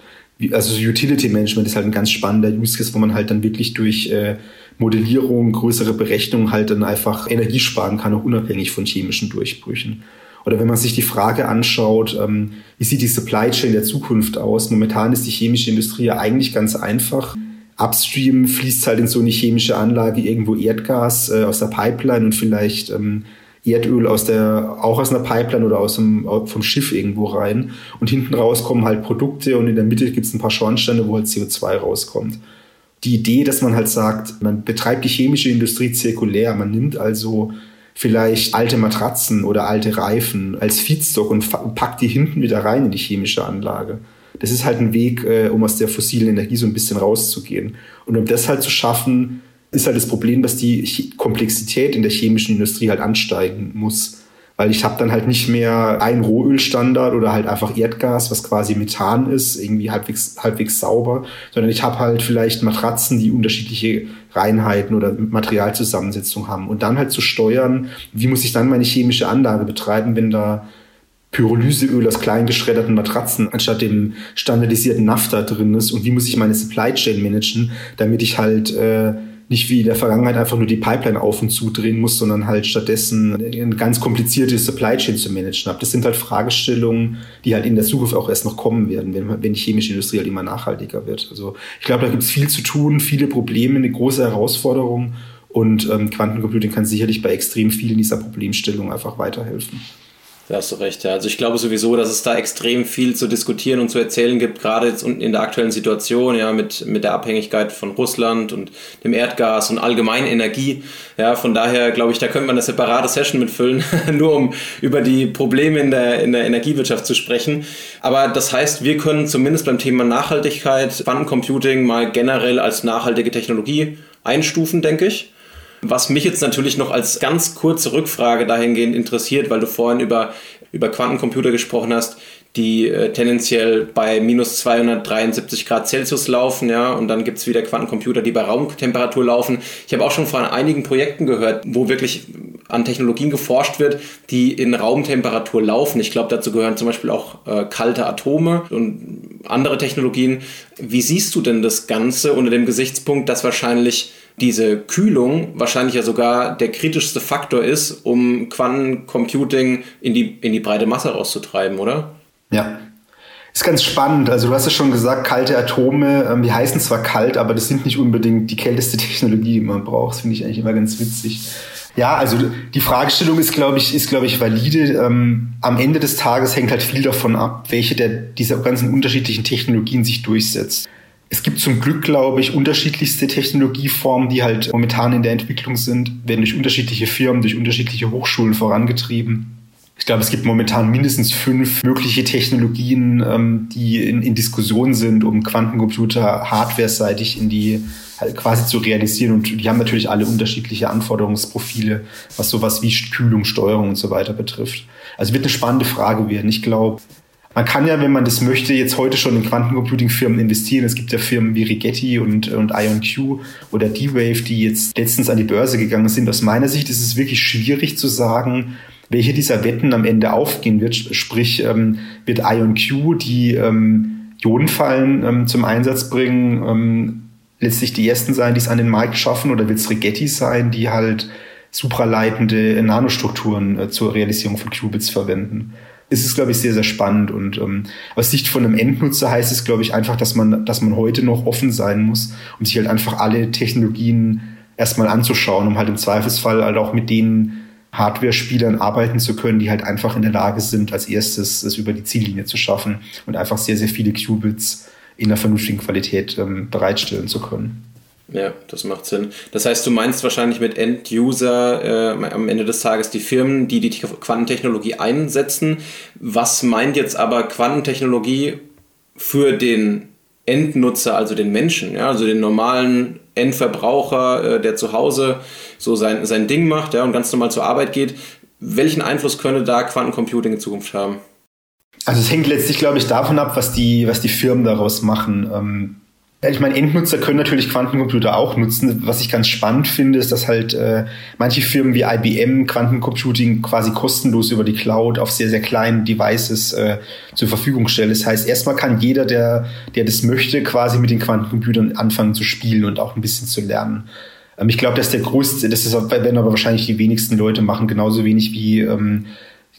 also Utility Management ist halt ein ganz spannender Use Case, wo man halt dann wirklich durch äh, Modellierung, größere Berechnung halt dann einfach Energie sparen kann, auch unabhängig von chemischen Durchbrüchen. Oder wenn man sich die Frage anschaut, ähm, wie sieht die Supply Chain der Zukunft aus? Momentan ist die chemische Industrie ja eigentlich ganz einfach. Upstream fließt halt in so eine chemische Anlage irgendwo Erdgas äh, aus der Pipeline und vielleicht ähm, Erdöl aus der, auch aus einer Pipeline oder aus dem, vom Schiff irgendwo rein. Und hinten raus kommen halt Produkte und in der Mitte gibt es ein paar Schornsteine, wo halt CO2 rauskommt. Die Idee, dass man halt sagt, man betreibt die chemische Industrie zirkulär, man nimmt also vielleicht alte Matratzen oder alte Reifen als Feedstock und packt die hinten wieder rein in die chemische Anlage. Das ist halt ein Weg, äh, um aus der fossilen Energie so ein bisschen rauszugehen. Und um das halt zu schaffen, ist halt das Problem, dass die Komplexität in der chemischen Industrie halt ansteigen muss weil ich habe dann halt nicht mehr einen Rohölstandard oder halt einfach Erdgas, was quasi Methan ist, irgendwie halbwegs, halbwegs sauber, sondern ich habe halt vielleicht Matratzen, die unterschiedliche Reinheiten oder Materialzusammensetzung haben. Und dann halt zu steuern, wie muss ich dann meine chemische Anlage betreiben, wenn da Pyrolyseöl aus klein geschredderten Matratzen anstatt dem standardisierten Naphtha drin ist und wie muss ich meine Supply Chain managen, damit ich halt äh, nicht wie in der Vergangenheit einfach nur die Pipeline auf und zu drehen muss, sondern halt stattdessen eine ganz komplizierte Supply Chain zu managen habe. Das sind halt Fragestellungen, die halt in der Zukunft auch erst noch kommen werden, wenn, wenn die chemische Industrie halt immer nachhaltiger wird. Also ich glaube, da gibt es viel zu tun, viele Probleme, eine große Herausforderung und ähm, Quantencomputing kann sicherlich bei extrem vielen dieser Problemstellungen einfach weiterhelfen. Da hast du recht, ja. Also ich glaube sowieso, dass es da extrem viel zu diskutieren und zu erzählen gibt, gerade jetzt in der aktuellen Situation, ja, mit, mit der Abhängigkeit von Russland und dem Erdgas und allgemein Energie. Ja, von daher glaube ich, da könnte man eine separate Session mitfüllen, <laughs> nur um über die Probleme in der, in der Energiewirtschaft zu sprechen. Aber das heißt, wir können zumindest beim Thema Nachhaltigkeit Quantencomputing mal generell als nachhaltige Technologie einstufen, denke ich. Was mich jetzt natürlich noch als ganz kurze Rückfrage dahingehend interessiert, weil du vorhin über, über Quantencomputer gesprochen hast, die äh, tendenziell bei minus 273 Grad Celsius laufen, ja, und dann gibt es wieder Quantencomputer, die bei Raumtemperatur laufen. Ich habe auch schon von einigen Projekten gehört, wo wirklich an Technologien geforscht wird, die in Raumtemperatur laufen. Ich glaube, dazu gehören zum Beispiel auch äh, kalte Atome und andere Technologien. Wie siehst du denn das Ganze unter dem Gesichtspunkt, dass wahrscheinlich diese Kühlung wahrscheinlich ja sogar der kritischste Faktor ist, um Quantencomputing in die, in die breite Masse rauszutreiben, oder? Ja. Ist ganz spannend. Also du hast ja schon gesagt, kalte Atome, ähm, die heißen zwar kalt, aber das sind nicht unbedingt die kälteste <laughs> Technologie, die man braucht. Das finde ich eigentlich immer ganz witzig. Ja, also die Fragestellung ist, glaube ich, ist, glaube ich, valide. Ähm, am Ende des Tages hängt halt viel davon ab, welche der, dieser ganzen unterschiedlichen Technologien sich durchsetzt. Es gibt zum Glück, glaube ich, unterschiedlichste Technologieformen, die halt momentan in der Entwicklung sind, werden durch unterschiedliche Firmen, durch unterschiedliche Hochschulen vorangetrieben. Ich glaube, es gibt momentan mindestens fünf mögliche Technologien, ähm, die in, in Diskussion sind, um Quantencomputer hardware-seitig in die halt quasi zu realisieren. Und die haben natürlich alle unterschiedliche Anforderungsprofile, was sowas wie Kühlung, Steuerung und so weiter betrifft. Also wird eine spannende Frage werden. Ich glaube, man kann ja, wenn man das möchte, jetzt heute schon in Quantencomputing-Firmen investieren. Es gibt ja Firmen wie Rigetti und, und IonQ oder D-Wave, die jetzt letztens an die Börse gegangen sind. Aus meiner Sicht ist es wirklich schwierig zu sagen, welche dieser Wetten am Ende aufgehen wird. Sprich, ähm, wird IonQ die ähm, Ionenfallen ähm, zum Einsatz bringen, ähm, letztlich die ersten sein, die es an den Markt schaffen, oder wird es Rigetti sein, die halt supraleitende Nanostrukturen äh, zur Realisierung von Qubits verwenden? Ist es, glaube ich, sehr, sehr spannend. Und ähm, aus Sicht von einem Endnutzer heißt es, glaube ich, einfach, dass man, dass man heute noch offen sein muss, um sich halt einfach alle Technologien erstmal anzuschauen, um halt im Zweifelsfall halt auch mit den Hardware-Spielern arbeiten zu können, die halt einfach in der Lage sind, als erstes es über die Ziellinie zu schaffen und einfach sehr, sehr viele Qubits in einer vernünftigen Qualität ähm, bereitstellen zu können. Ja, das macht Sinn. Das heißt, du meinst wahrscheinlich mit End-User äh, am Ende des Tages die Firmen, die die Quantentechnologie einsetzen. Was meint jetzt aber Quantentechnologie für den Endnutzer, also den Menschen, ja, also den normalen Endverbraucher, äh, der zu Hause so sein, sein Ding macht ja, und ganz normal zur Arbeit geht. Welchen Einfluss könnte da Quantencomputing in Zukunft haben? Also es hängt letztlich, glaube ich, davon ab, was die, was die Firmen daraus machen. Ähm, ich meine, Endnutzer können natürlich Quantencomputer auch nutzen. Was ich ganz spannend finde, ist, dass halt äh, manche Firmen wie IBM Quantencomputing quasi kostenlos über die Cloud auf sehr, sehr kleinen Devices äh, zur Verfügung stellen. Das heißt, erstmal kann jeder, der, der das möchte, quasi mit den Quantencomputern anfangen zu spielen und auch ein bisschen zu lernen. Ähm, ich glaube, dass der größte, das ist, werden aber wahrscheinlich die wenigsten Leute machen, genauso wenig wie ähm,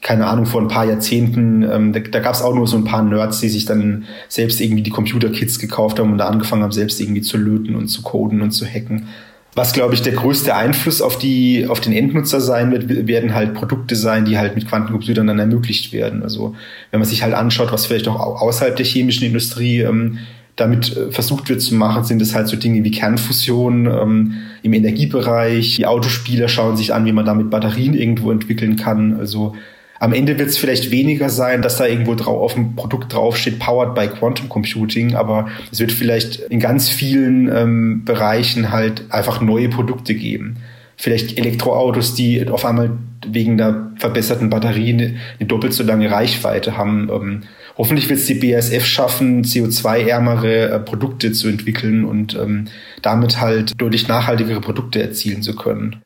keine Ahnung, vor ein paar Jahrzehnten, ähm, da, da gab es auch nur so ein paar Nerds, die sich dann selbst irgendwie die Computerkits gekauft haben und da angefangen haben, selbst irgendwie zu löten und zu coden und zu hacken. Was, glaube ich, der größte Einfluss auf die, auf den Endnutzer sein wird, werden halt Produkte sein, die halt mit Quantencomputern dann ermöglicht werden. Also, wenn man sich halt anschaut, was vielleicht auch außerhalb der chemischen Industrie ähm, damit äh, versucht wird zu machen, sind es halt so Dinge wie Kernfusion ähm, im Energiebereich. Die Autospieler schauen sich an, wie man damit Batterien irgendwo entwickeln kann. Also, am Ende wird es vielleicht weniger sein, dass da irgendwo drauf, auf dem Produkt draufsteht, powered by Quantum Computing, aber es wird vielleicht in ganz vielen ähm, Bereichen halt einfach neue Produkte geben. Vielleicht Elektroautos, die auf einmal wegen der verbesserten Batterie eine, eine doppelt so lange Reichweite haben. Ähm, hoffentlich wird es die BASF schaffen, CO2-ärmere äh, Produkte zu entwickeln und ähm, damit halt deutlich nachhaltigere Produkte erzielen zu können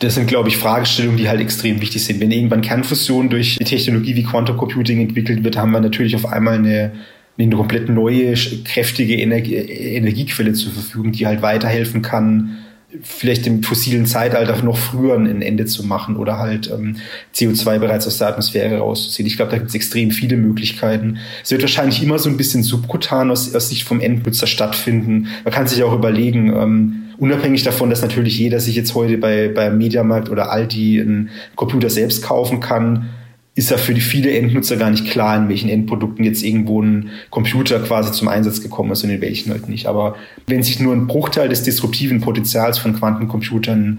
das sind, glaube ich, Fragestellungen, die halt extrem wichtig sind. Wenn irgendwann Kernfusion durch die Technologie wie Quantum Computing entwickelt wird, haben wir natürlich auf einmal eine, eine komplett neue, kräftige Energie, Energiequelle zur Verfügung, die halt weiterhelfen kann, vielleicht im fossilen Zeitalter noch früher ein Ende zu machen oder halt ähm, CO2 bereits aus der Atmosphäre rauszuziehen. Ich glaube, da gibt es extrem viele Möglichkeiten. Es wird wahrscheinlich immer so ein bisschen subkutan aus, aus Sicht vom Endnutzer stattfinden. Man kann sich auch überlegen, ähm, Unabhängig davon, dass natürlich jeder sich jetzt heute bei, bei Mediamarkt oder Aldi einen Computer selbst kaufen kann, ist ja für die viele Endnutzer gar nicht klar, in welchen Endprodukten jetzt irgendwo ein Computer quasi zum Einsatz gekommen ist und in welchen halt nicht. Aber wenn sich nur ein Bruchteil des disruptiven Potenzials von Quantencomputern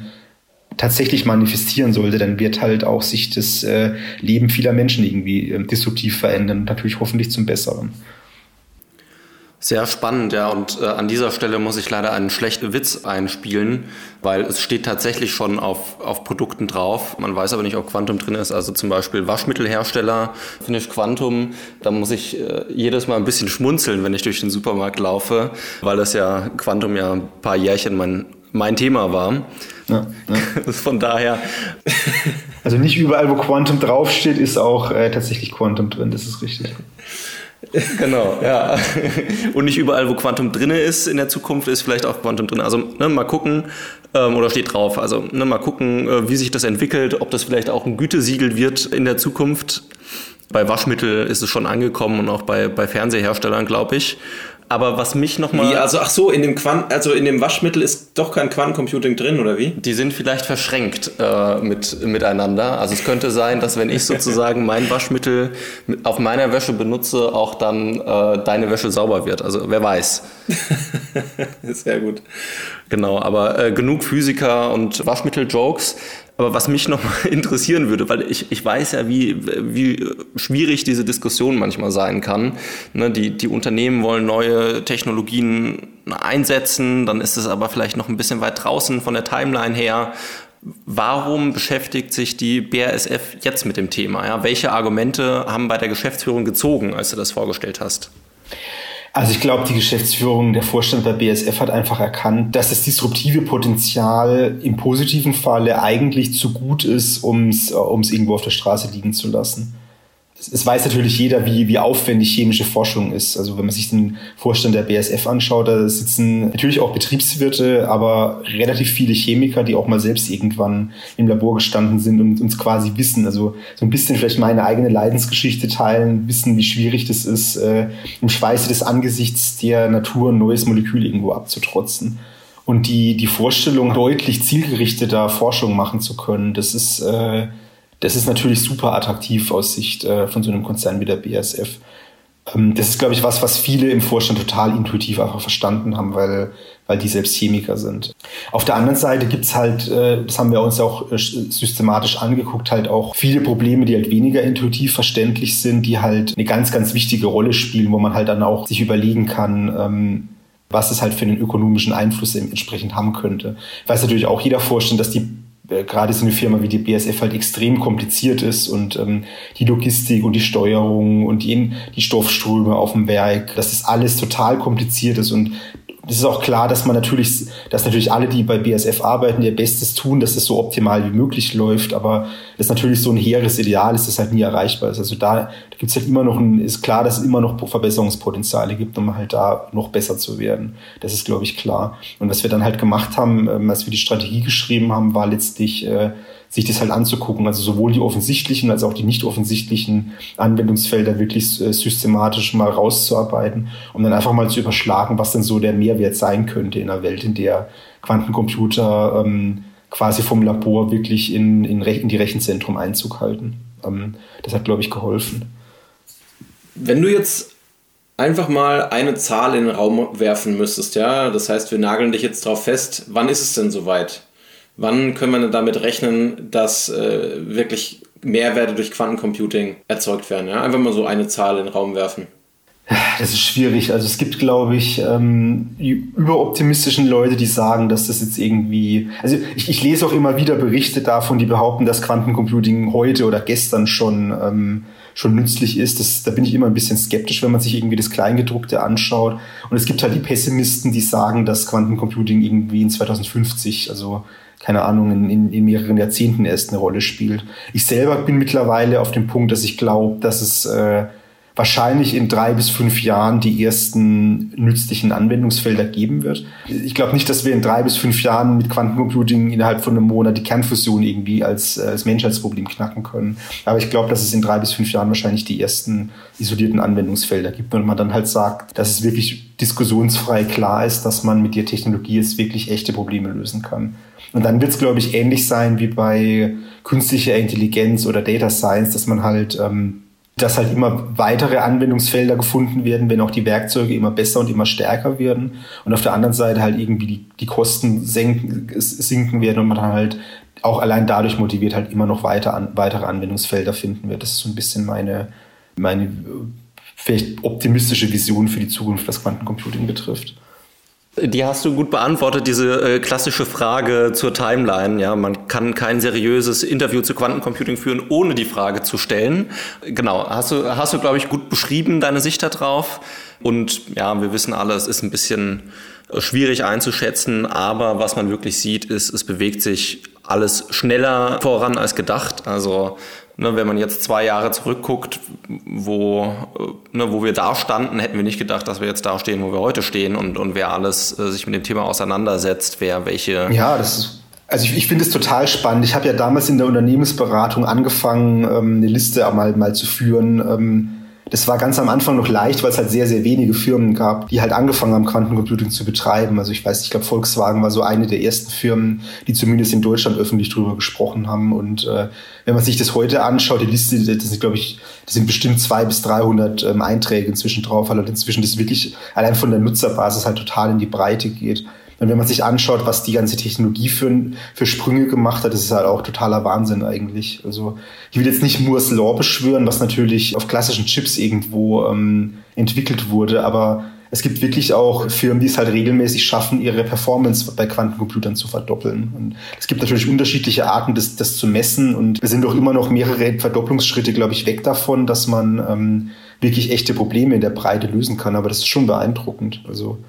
tatsächlich manifestieren sollte, dann wird halt auch sich das äh, Leben vieler Menschen irgendwie äh, disruptiv verändern, natürlich hoffentlich zum Besseren. Sehr spannend, ja. Und äh, an dieser Stelle muss ich leider einen schlechten Witz einspielen, weil es steht tatsächlich schon auf, auf Produkten drauf. Man weiß aber nicht, ob Quantum drin ist. Also zum Beispiel Waschmittelhersteller, Finish Quantum. Da muss ich äh, jedes Mal ein bisschen schmunzeln, wenn ich durch den Supermarkt laufe, weil das ja Quantum ja ein paar Jährchen mein, mein Thema war. Ja, ja. <laughs> Von daher. Also nicht überall, wo Quantum draufsteht, ist auch äh, tatsächlich Quantum drin. Das ist richtig. <laughs> Genau, ja. <laughs> Und nicht überall, wo Quantum drin ist in der Zukunft, ist vielleicht auch Quantum drin. Also ne, mal gucken, ähm, oder steht drauf, also ne, mal gucken, äh, wie sich das entwickelt, ob das vielleicht auch ein Gütesiegel wird in der Zukunft. Bei Waschmittel ist es schon angekommen und auch bei, bei Fernseherstellern, glaube ich. Aber was mich nochmal. Wie, also ach so, in dem Quant also in dem Waschmittel ist doch kein Quantencomputing drin, oder wie? Die sind vielleicht verschränkt äh, mit, miteinander. Also es könnte sein, dass wenn ich sozusagen mein Waschmittel auf meiner Wäsche benutze, auch dann äh, deine Wäsche sauber wird. Also wer weiß. <laughs> Sehr gut. Genau, aber äh, genug Physiker und Waschmittel-Jokes. Aber was mich noch mal <laughs> interessieren würde, weil ich, ich weiß ja, wie, wie schwierig diese Diskussion manchmal sein kann. Ne, die, die Unternehmen wollen neue Technologien einsetzen, dann ist es aber vielleicht noch ein bisschen weit draußen von der Timeline her. Warum beschäftigt sich die BASF jetzt mit dem Thema? Ja? Welche Argumente haben bei der Geschäftsführung gezogen, als du das vorgestellt hast? Also ich glaube, die Geschäftsführung, der Vorstand bei BSF hat einfach erkannt, dass das disruptive Potenzial im positiven Falle eigentlich zu gut ist, um es irgendwo auf der Straße liegen zu lassen es weiß natürlich jeder, wie, wie aufwendig chemische Forschung ist. Also wenn man sich den Vorstand der BSF anschaut, da sitzen natürlich auch Betriebswirte, aber relativ viele Chemiker, die auch mal selbst irgendwann im Labor gestanden sind und uns quasi wissen, also so ein bisschen vielleicht meine eigene Leidensgeschichte teilen, wissen, wie schwierig das ist, äh, im Schweiße des Angesichts der Natur ein neues Molekül irgendwo abzutrotzen. Und die, die Vorstellung, deutlich zielgerichteter Forschung machen zu können, das ist... Äh, das ist natürlich super attraktiv aus Sicht äh, von so einem Konzern wie der BASF. Ähm, das ist, glaube ich, was, was viele im Vorstand total intuitiv einfach verstanden haben, weil, weil die selbst Chemiker sind. Auf der anderen Seite gibt's halt, äh, das haben wir uns auch äh, systematisch angeguckt, halt auch viele Probleme, die halt weniger intuitiv verständlich sind, die halt eine ganz, ganz wichtige Rolle spielen, wo man halt dann auch sich überlegen kann, ähm, was es halt für einen ökonomischen Einfluss entsprechend haben könnte. Weiß natürlich auch jeder vorstellen, dass die gerade so eine Firma wie die BSF halt extrem kompliziert ist und ähm, die Logistik und die Steuerung und die, die Stoffströme auf dem Werk, dass das alles total kompliziert ist und es ist auch klar, dass man natürlich, dass natürlich alle, die bei BSF arbeiten, ihr Bestes tun, dass es so optimal wie möglich läuft. Aber das ist natürlich so ein hehres Ideal, ist das halt nie erreichbar ist. Also da, da gibt es halt immer noch ein, ist klar, dass es immer noch Verbesserungspotenziale gibt, um halt da noch besser zu werden. Das ist, glaube ich, klar. Und was wir dann halt gemacht haben, ähm, als wir die Strategie geschrieben haben, war letztlich, äh, sich das halt anzugucken. Also sowohl die offensichtlichen als auch die nicht offensichtlichen Anwendungsfelder wirklich äh, systematisch mal rauszuarbeiten, um dann einfach mal zu überschlagen, was denn so der Mehrwert sein könnte in einer Welt, in der Quantencomputer ähm, quasi vom Labor wirklich in, in, in die Rechenzentrum Einzug halten. Ähm, das hat, glaube ich, geholfen. Wenn du jetzt einfach mal eine Zahl in den Raum werfen müsstest, ja, das heißt, wir nageln dich jetzt drauf fest, wann ist es denn soweit? Wann können wir denn damit rechnen, dass äh, wirklich Mehrwerte durch Quantencomputing erzeugt werden? Ja? Einfach mal so eine Zahl in den Raum werfen. Das ist schwierig. Also es gibt, glaube ich, ähm, überoptimistischen Leute, die sagen, dass das jetzt irgendwie. Also ich, ich lese auch immer wieder Berichte davon, die behaupten, dass Quantencomputing heute oder gestern schon ähm, schon nützlich ist. Das, da bin ich immer ein bisschen skeptisch, wenn man sich irgendwie das Kleingedruckte anschaut. Und es gibt halt die Pessimisten, die sagen, dass Quantencomputing irgendwie in 2050, also keine Ahnung, in, in, in mehreren Jahrzehnten erst eine Rolle spielt. Ich selber bin mittlerweile auf dem Punkt, dass ich glaube, dass es äh, wahrscheinlich in drei bis fünf Jahren die ersten nützlichen Anwendungsfelder geben wird. Ich glaube nicht, dass wir in drei bis fünf Jahren mit Quantencomputing innerhalb von einem Monat die Kernfusion irgendwie als, äh, als Menschheitsproblem knacken können. Aber ich glaube, dass es in drei bis fünf Jahren wahrscheinlich die ersten isolierten Anwendungsfelder gibt und man dann halt sagt, dass es wirklich diskussionsfrei klar ist, dass man mit der Technologie jetzt wirklich echte Probleme lösen kann. Und dann wird es, glaube ich, ähnlich sein wie bei künstlicher Intelligenz oder Data Science, dass man halt, ähm, dass halt immer weitere Anwendungsfelder gefunden werden, wenn auch die Werkzeuge immer besser und immer stärker werden. Und auf der anderen Seite halt irgendwie die, die Kosten senken, sinken werden und man halt auch allein dadurch motiviert halt immer noch weiter an, weitere Anwendungsfelder finden wird. Das ist so ein bisschen meine, meine vielleicht optimistische Vision für die Zukunft, was Quantencomputing betrifft. Die hast du gut beantwortet, diese äh, klassische Frage zur Timeline. Ja, man kann kein seriöses Interview zu Quantencomputing führen, ohne die Frage zu stellen. Genau, hast du, hast du, glaube ich, gut beschrieben, deine Sicht darauf. Und ja, wir wissen alle, es ist ein bisschen äh, schwierig einzuschätzen, aber was man wirklich sieht, ist, es bewegt sich alles schneller voran als gedacht. Also Ne, wenn man jetzt zwei Jahre zurückguckt, wo, äh, ne, wo wir da standen, hätten wir nicht gedacht, dass wir jetzt da stehen, wo wir heute stehen und, und wer alles äh, sich mit dem Thema auseinandersetzt, wer welche. Ja, das ist, also ich, ich finde es total spannend. Ich habe ja damals in der Unternehmensberatung angefangen, ähm, eine Liste mal, mal zu führen. Ähm, das war ganz am Anfang noch leicht, weil es halt sehr, sehr wenige Firmen gab, die halt angefangen haben, Quantencomputing zu betreiben. Also ich weiß, ich glaube, Volkswagen war so eine der ersten Firmen, die zumindest in Deutschland öffentlich drüber gesprochen haben. Und äh, wenn man sich das heute anschaut, die Liste, das sind, glaube ich, das sind bestimmt zwei bis 300 ähm, Einträge inzwischen drauf, weil halt inzwischen das wirklich allein von der Nutzerbasis halt total in die Breite geht. Und wenn man sich anschaut, was die ganze Technologie für, für Sprünge gemacht hat, ist halt auch totaler Wahnsinn eigentlich. Also ich will jetzt nicht Moore's Law beschwören, was natürlich auf klassischen Chips irgendwo ähm, entwickelt wurde, aber es gibt wirklich auch Firmen, die es halt regelmäßig schaffen, ihre Performance bei Quantencomputern zu verdoppeln. Und es gibt natürlich unterschiedliche Arten, das, das zu messen. Und wir sind doch immer noch mehrere Verdopplungsschritte, glaube ich, weg davon, dass man ähm, wirklich echte Probleme in der Breite lösen kann. Aber das ist schon beeindruckend. Also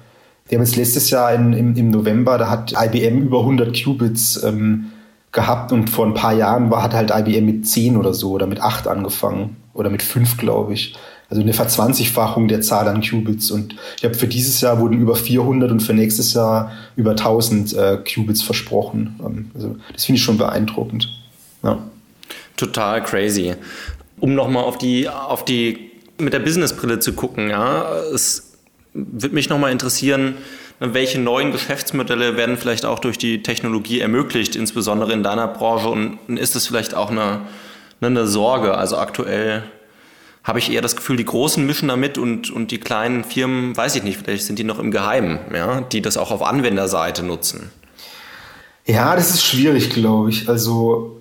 wir haben jetzt letztes Jahr in, im, im November, da hat IBM über 100 Qubits ähm, gehabt und vor ein paar Jahren war, hat halt IBM mit 10 oder so oder mit 8 angefangen oder mit 5, glaube ich. Also eine Verzwanzigfachung der Zahl an Qubits. Und ich habe für dieses Jahr wurden über 400 und für nächstes Jahr über 1000 äh, Qubits versprochen. Ähm, also das finde ich schon beeindruckend. Ja. Total crazy. Um nochmal auf die, auf die, mit der Businessbrille zu gucken, ja, es würde mich nochmal interessieren, welche neuen Geschäftsmodelle werden vielleicht auch durch die Technologie ermöglicht, insbesondere in deiner Branche? Und ist das vielleicht auch eine, eine Sorge? Also aktuell habe ich eher das Gefühl, die Großen mischen damit und, und die kleinen Firmen, weiß ich nicht, vielleicht sind die noch im Geheimen, ja, die das auch auf Anwenderseite nutzen. Ja, das ist schwierig, glaube ich. Also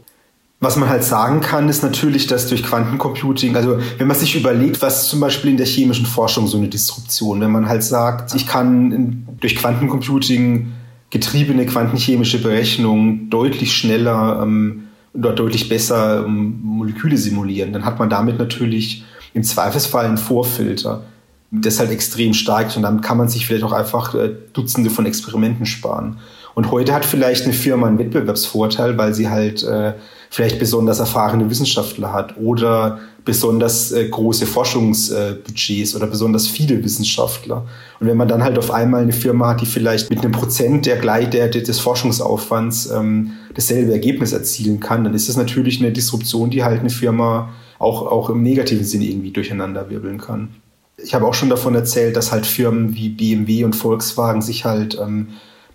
Was man halt sagen kann, ist natürlich, dass durch Quantencomputing, also wenn man sich überlegt, was zum Beispiel in der chemischen Forschung so eine Disruption, wenn man halt sagt, ich kann durch Quantencomputing getriebene quantenchemische Berechnungen deutlich schneller ähm, oder deutlich besser ähm, Moleküle simulieren, dann hat man damit natürlich im Zweifelsfall einen Vorfilter, das halt extrem steigt und dann kann man sich vielleicht auch einfach äh, Dutzende von Experimenten sparen. Und heute hat vielleicht eine Firma einen Wettbewerbsvorteil, weil sie halt äh, vielleicht besonders erfahrene Wissenschaftler hat oder besonders äh, große Forschungsbudgets äh, oder besonders viele Wissenschaftler. Und wenn man dann halt auf einmal eine Firma hat, die vielleicht mit einem Prozent der, der, des Forschungsaufwands ähm, dasselbe Ergebnis erzielen kann, dann ist das natürlich eine Disruption, die halt eine Firma auch, auch im negativen Sinne irgendwie durcheinander wirbeln kann. Ich habe auch schon davon erzählt, dass halt Firmen wie BMW und Volkswagen sich halt ähm,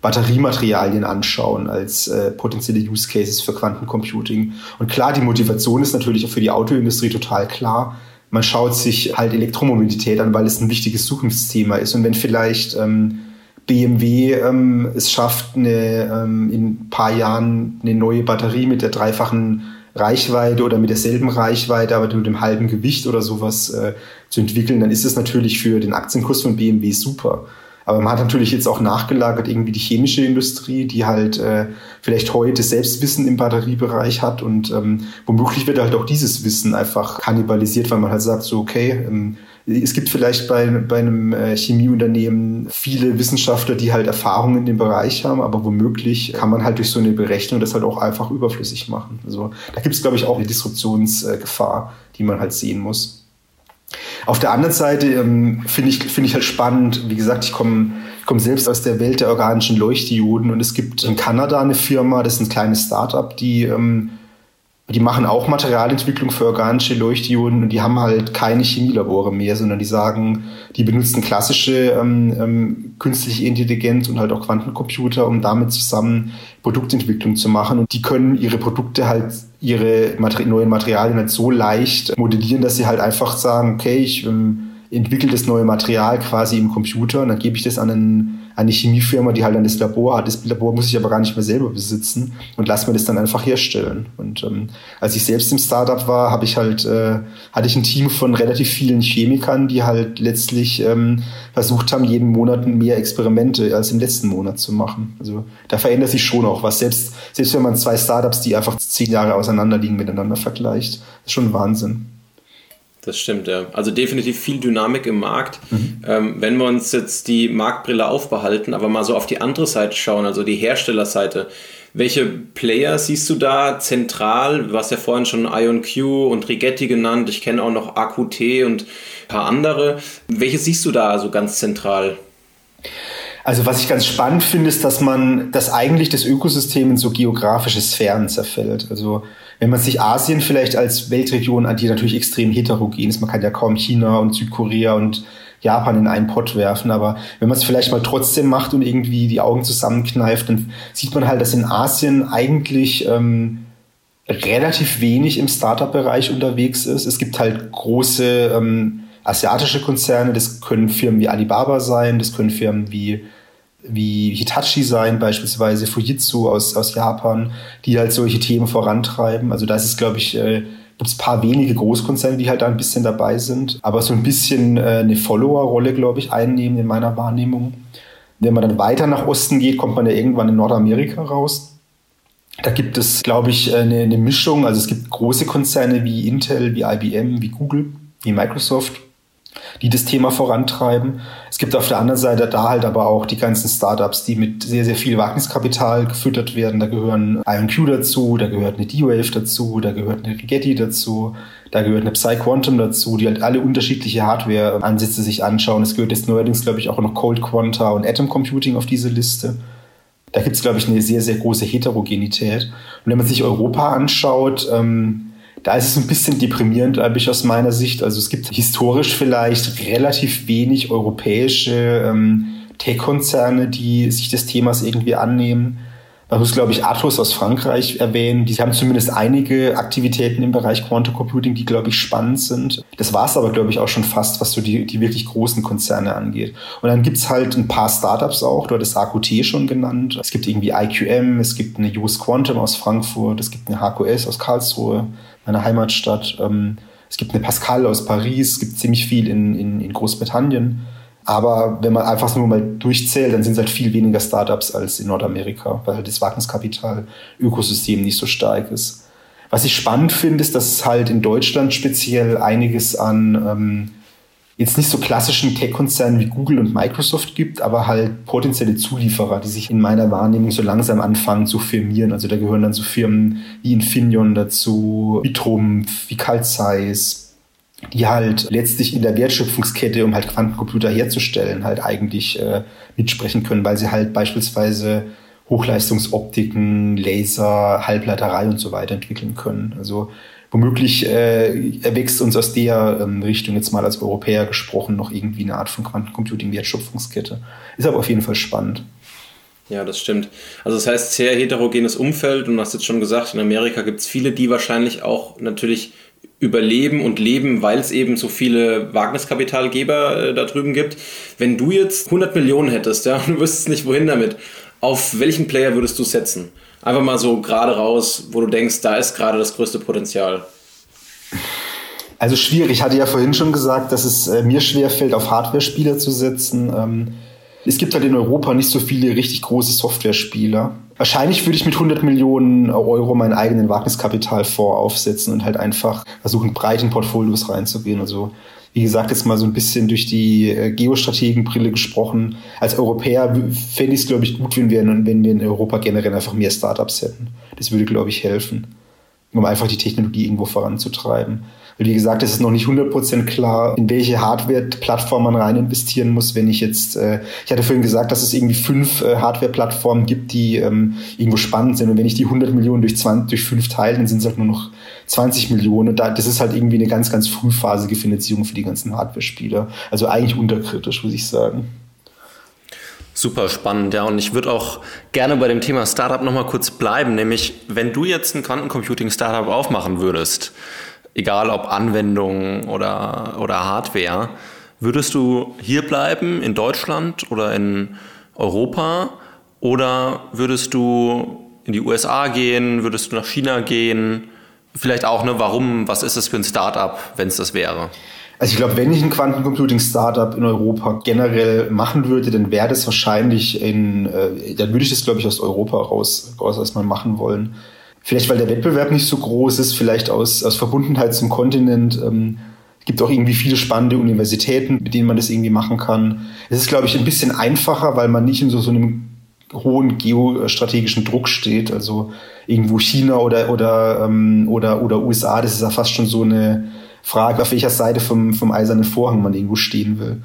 Batteriematerialien anschauen als äh, potenzielle Use Cases für Quantencomputing. Und klar, die Motivation ist natürlich auch für die Autoindustrie total klar. Man schaut sich halt Elektromobilität an, weil es ein wichtiges Zukunftsthema ist. Und wenn vielleicht ähm, BMW ähm, es schafft, eine, ähm, in ein paar Jahren eine neue Batterie mit der dreifachen Reichweite oder mit derselben Reichweite, aber mit dem halben Gewicht oder sowas äh, zu entwickeln, dann ist es natürlich für den Aktienkurs von BMW super. Aber man hat natürlich jetzt auch nachgelagert irgendwie die chemische Industrie, die halt äh, vielleicht heute Selbstwissen im Batteriebereich hat und ähm, womöglich wird halt auch dieses Wissen einfach kannibalisiert, weil man halt sagt so, okay, ähm, es gibt vielleicht bei, bei einem äh, Chemieunternehmen viele Wissenschaftler, die halt Erfahrungen in dem Bereich haben, aber womöglich kann man halt durch so eine Berechnung das halt auch einfach überflüssig machen. Also da gibt es, glaube ich, auch eine Disruptionsgefahr, die man halt sehen muss. Auf der anderen Seite ähm, finde ich, finde ich halt spannend, wie gesagt, ich komme komm selbst aus der Welt der organischen Leuchtdioden und es gibt in Kanada eine Firma, das ist ein kleines Startup, die ähm, die machen auch Materialentwicklung für organische Leuchtdioden und die haben halt keine Chemielabore mehr, sondern die sagen, die benutzen klassische ähm, ähm, künstliche Intelligenz und halt auch Quantencomputer, um damit zusammen Produktentwicklung zu machen. Und die können ihre Produkte halt, ihre Mater neuen Materialien halt so leicht modellieren, dass sie halt einfach sagen, okay, ich ähm, entwickle das neue Material quasi im Computer und dann gebe ich das an einen eine Chemiefirma, die halt dann das Labor hat. Das Labor muss ich aber gar nicht mehr selber besitzen und lass mir das dann einfach herstellen. Und ähm, als ich selbst im Startup war, habe ich halt äh, hatte ich ein Team von relativ vielen Chemikern, die halt letztlich ähm, versucht haben, jeden Monat mehr Experimente als im letzten Monat zu machen. Also da verändert sich schon auch was. Selbst selbst wenn man zwei Startups, die einfach zehn Jahre auseinander liegen, miteinander vergleicht, ist schon Wahnsinn. Das stimmt, ja. Also definitiv viel Dynamik im Markt. Mhm. Ähm, wenn wir uns jetzt die Marktbrille aufbehalten, aber mal so auf die andere Seite schauen, also die Herstellerseite. Welche Player siehst du da zentral? Du hast ja vorhin schon IonQ und Rigetti genannt. Ich kenne auch noch AQT und ein paar andere. Welche siehst du da also ganz zentral? Also was ich ganz spannend finde, ist, dass man, dass eigentlich das Ökosystem in so geografische Sphären zerfällt. Also wenn man sich Asien vielleicht als Weltregion an, die natürlich extrem heterogen ist, man kann ja kaum China und Südkorea und Japan in einen Pott werfen, aber wenn man es vielleicht mal trotzdem macht und irgendwie die Augen zusammenkneift, dann sieht man halt, dass in Asien eigentlich ähm, relativ wenig im Startup-Bereich unterwegs ist. Es gibt halt große ähm, asiatische Konzerne, das können Firmen wie Alibaba sein, das können Firmen wie wie Hitachi sein, beispielsweise Fujitsu aus, aus Japan, die halt solche Themen vorantreiben. Also da ist es, glaube ich, äh, gibt es paar wenige Großkonzerne, die halt da ein bisschen dabei sind, aber so ein bisschen äh, eine Follower-Rolle, glaube ich, einnehmen in meiner Wahrnehmung. Wenn man dann weiter nach Osten geht, kommt man ja irgendwann in Nordamerika raus. Da gibt es, glaube ich, äh, eine, eine Mischung. Also es gibt große Konzerne wie Intel, wie IBM, wie Google, wie Microsoft die das Thema vorantreiben. Es gibt auf der anderen Seite da halt aber auch die ganzen Startups, die mit sehr, sehr viel Wagniskapital gefüttert werden. Da gehören IonQ dazu, da gehört eine D-Wave dazu, da gehört eine Rigetti dazu, da gehört eine PsyQuantum dazu, die halt alle unterschiedliche Hardware-Ansätze sich anschauen. Es gehört jetzt neuerdings, glaube ich, auch noch Cold Quanta und Atom Computing auf diese Liste. Da gibt es, glaube ich, eine sehr, sehr große Heterogenität. Und wenn man sich Europa anschaut, ähm, da ist es ein bisschen deprimierend, glaube ich, aus meiner Sicht. Also es gibt historisch vielleicht relativ wenig europäische ähm, Tech-Konzerne, die sich des Themas irgendwie annehmen. Man muss, glaube ich, Atos aus Frankreich erwähnen. Die haben zumindest einige Aktivitäten im Bereich Quantum Computing, die, glaube ich, spannend sind. Das war es aber, glaube ich, auch schon fast, was so die, die wirklich großen Konzerne angeht. Und dann gibt's halt ein paar Startups auch. Du hattest AQT schon genannt. Es gibt irgendwie IQM, es gibt eine US Quantum aus Frankfurt, es gibt eine HQS aus Karlsruhe, meiner Heimatstadt. Ähm, es gibt eine Pascal aus Paris, es gibt ziemlich viel in, in, in Großbritannien. Aber wenn man einfach nur mal durchzählt, dann sind es halt viel weniger Startups als in Nordamerika, weil das Wagniskapital-Ökosystem nicht so stark ist. Was ich spannend finde, ist, dass es halt in Deutschland speziell einiges an ähm, jetzt nicht so klassischen Tech-Konzernen wie Google und Microsoft gibt, aber halt potenzielle Zulieferer, die sich in meiner Wahrnehmung so langsam anfangen zu firmieren. Also da gehören dann so Firmen wie Infineon dazu, wie Trumpf, wie Carl Zeiss, die halt letztlich in der Wertschöpfungskette, um halt Quantencomputer herzustellen, halt eigentlich äh, mitsprechen können, weil sie halt beispielsweise Hochleistungsoptiken, Laser, Halbleiterei und so weiter entwickeln können. Also womöglich äh, erwächst uns aus der ähm, Richtung jetzt mal als Europäer gesprochen noch irgendwie eine Art von Quantencomputing-Wertschöpfungskette. Ist aber auf jeden Fall spannend. Ja, das stimmt. Also das heißt, sehr heterogenes Umfeld und du hast jetzt schon gesagt, in Amerika gibt es viele, die wahrscheinlich auch natürlich überleben und leben, weil es eben so viele Wagniskapitalgeber äh, da drüben gibt. Wenn du jetzt 100 Millionen hättest, ja, und <laughs> du wüsstest nicht, wohin damit, auf welchen Player würdest du setzen? Einfach mal so gerade raus, wo du denkst, da ist gerade das größte Potenzial. Also schwierig. Ich hatte ja vorhin schon gesagt, dass es äh, mir schwerfällt, auf Hardware-Spieler zu setzen. Ähm, es gibt halt in Europa nicht so viele richtig große Software-Spieler. Wahrscheinlich würde ich mit 100 Millionen Euro meinen eigenen Wagniskapitalfonds aufsetzen und halt einfach versuchen, breit in Portfolios reinzugehen. Also wie gesagt, jetzt mal so ein bisschen durch die äh, Geostrategenbrille gesprochen. Als Europäer fände ich es, glaube ich, gut, wenn wir, wenn wir in Europa generell einfach mehr Startups hätten. Das würde, glaube ich, helfen, um einfach die Technologie irgendwo voranzutreiben. Wie gesagt, es ist noch nicht 100% klar, in welche Hardware-Plattform man rein investieren muss. Wenn ich jetzt, äh, ich hatte vorhin gesagt, dass es irgendwie fünf äh, Hardware-Plattformen gibt, die ähm, irgendwo spannend sind. Und wenn ich die 100 Millionen durch, 20, durch fünf teile, dann sind es halt nur noch 20 Millionen. Da, das ist halt irgendwie eine ganz, ganz frühphasige Finanzierung für die ganzen Hardware-Spieler. Also eigentlich unterkritisch, muss ich sagen. Super spannend, ja. Und ich würde auch gerne bei dem Thema Startup nochmal kurz bleiben, nämlich wenn du jetzt ein Quantencomputing-Startup aufmachen würdest, egal ob Anwendung oder, oder Hardware. Würdest du hier bleiben, in Deutschland oder in Europa? Oder würdest du in die USA gehen? Würdest du nach China gehen? Vielleicht auch, ne, warum, was ist das für ein Startup, wenn es das wäre? Also ich glaube, wenn ich ein Quantencomputing-Startup in Europa generell machen würde, dann wäre das wahrscheinlich in, äh, dann würde ich das, glaube ich, aus Europa raus, raus erstmal machen wollen. Vielleicht, weil der Wettbewerb nicht so groß ist, vielleicht aus, aus Verbundenheit zum Kontinent. Ähm, gibt auch irgendwie viele spannende Universitäten, mit denen man das irgendwie machen kann. Es ist, glaube ich, ein bisschen einfacher, weil man nicht in so, so einem hohen geostrategischen Druck steht. Also irgendwo China oder, oder, ähm, oder, oder USA, das ist ja fast schon so eine Frage, auf welcher Seite vom, vom eisernen Vorhang man irgendwo stehen will.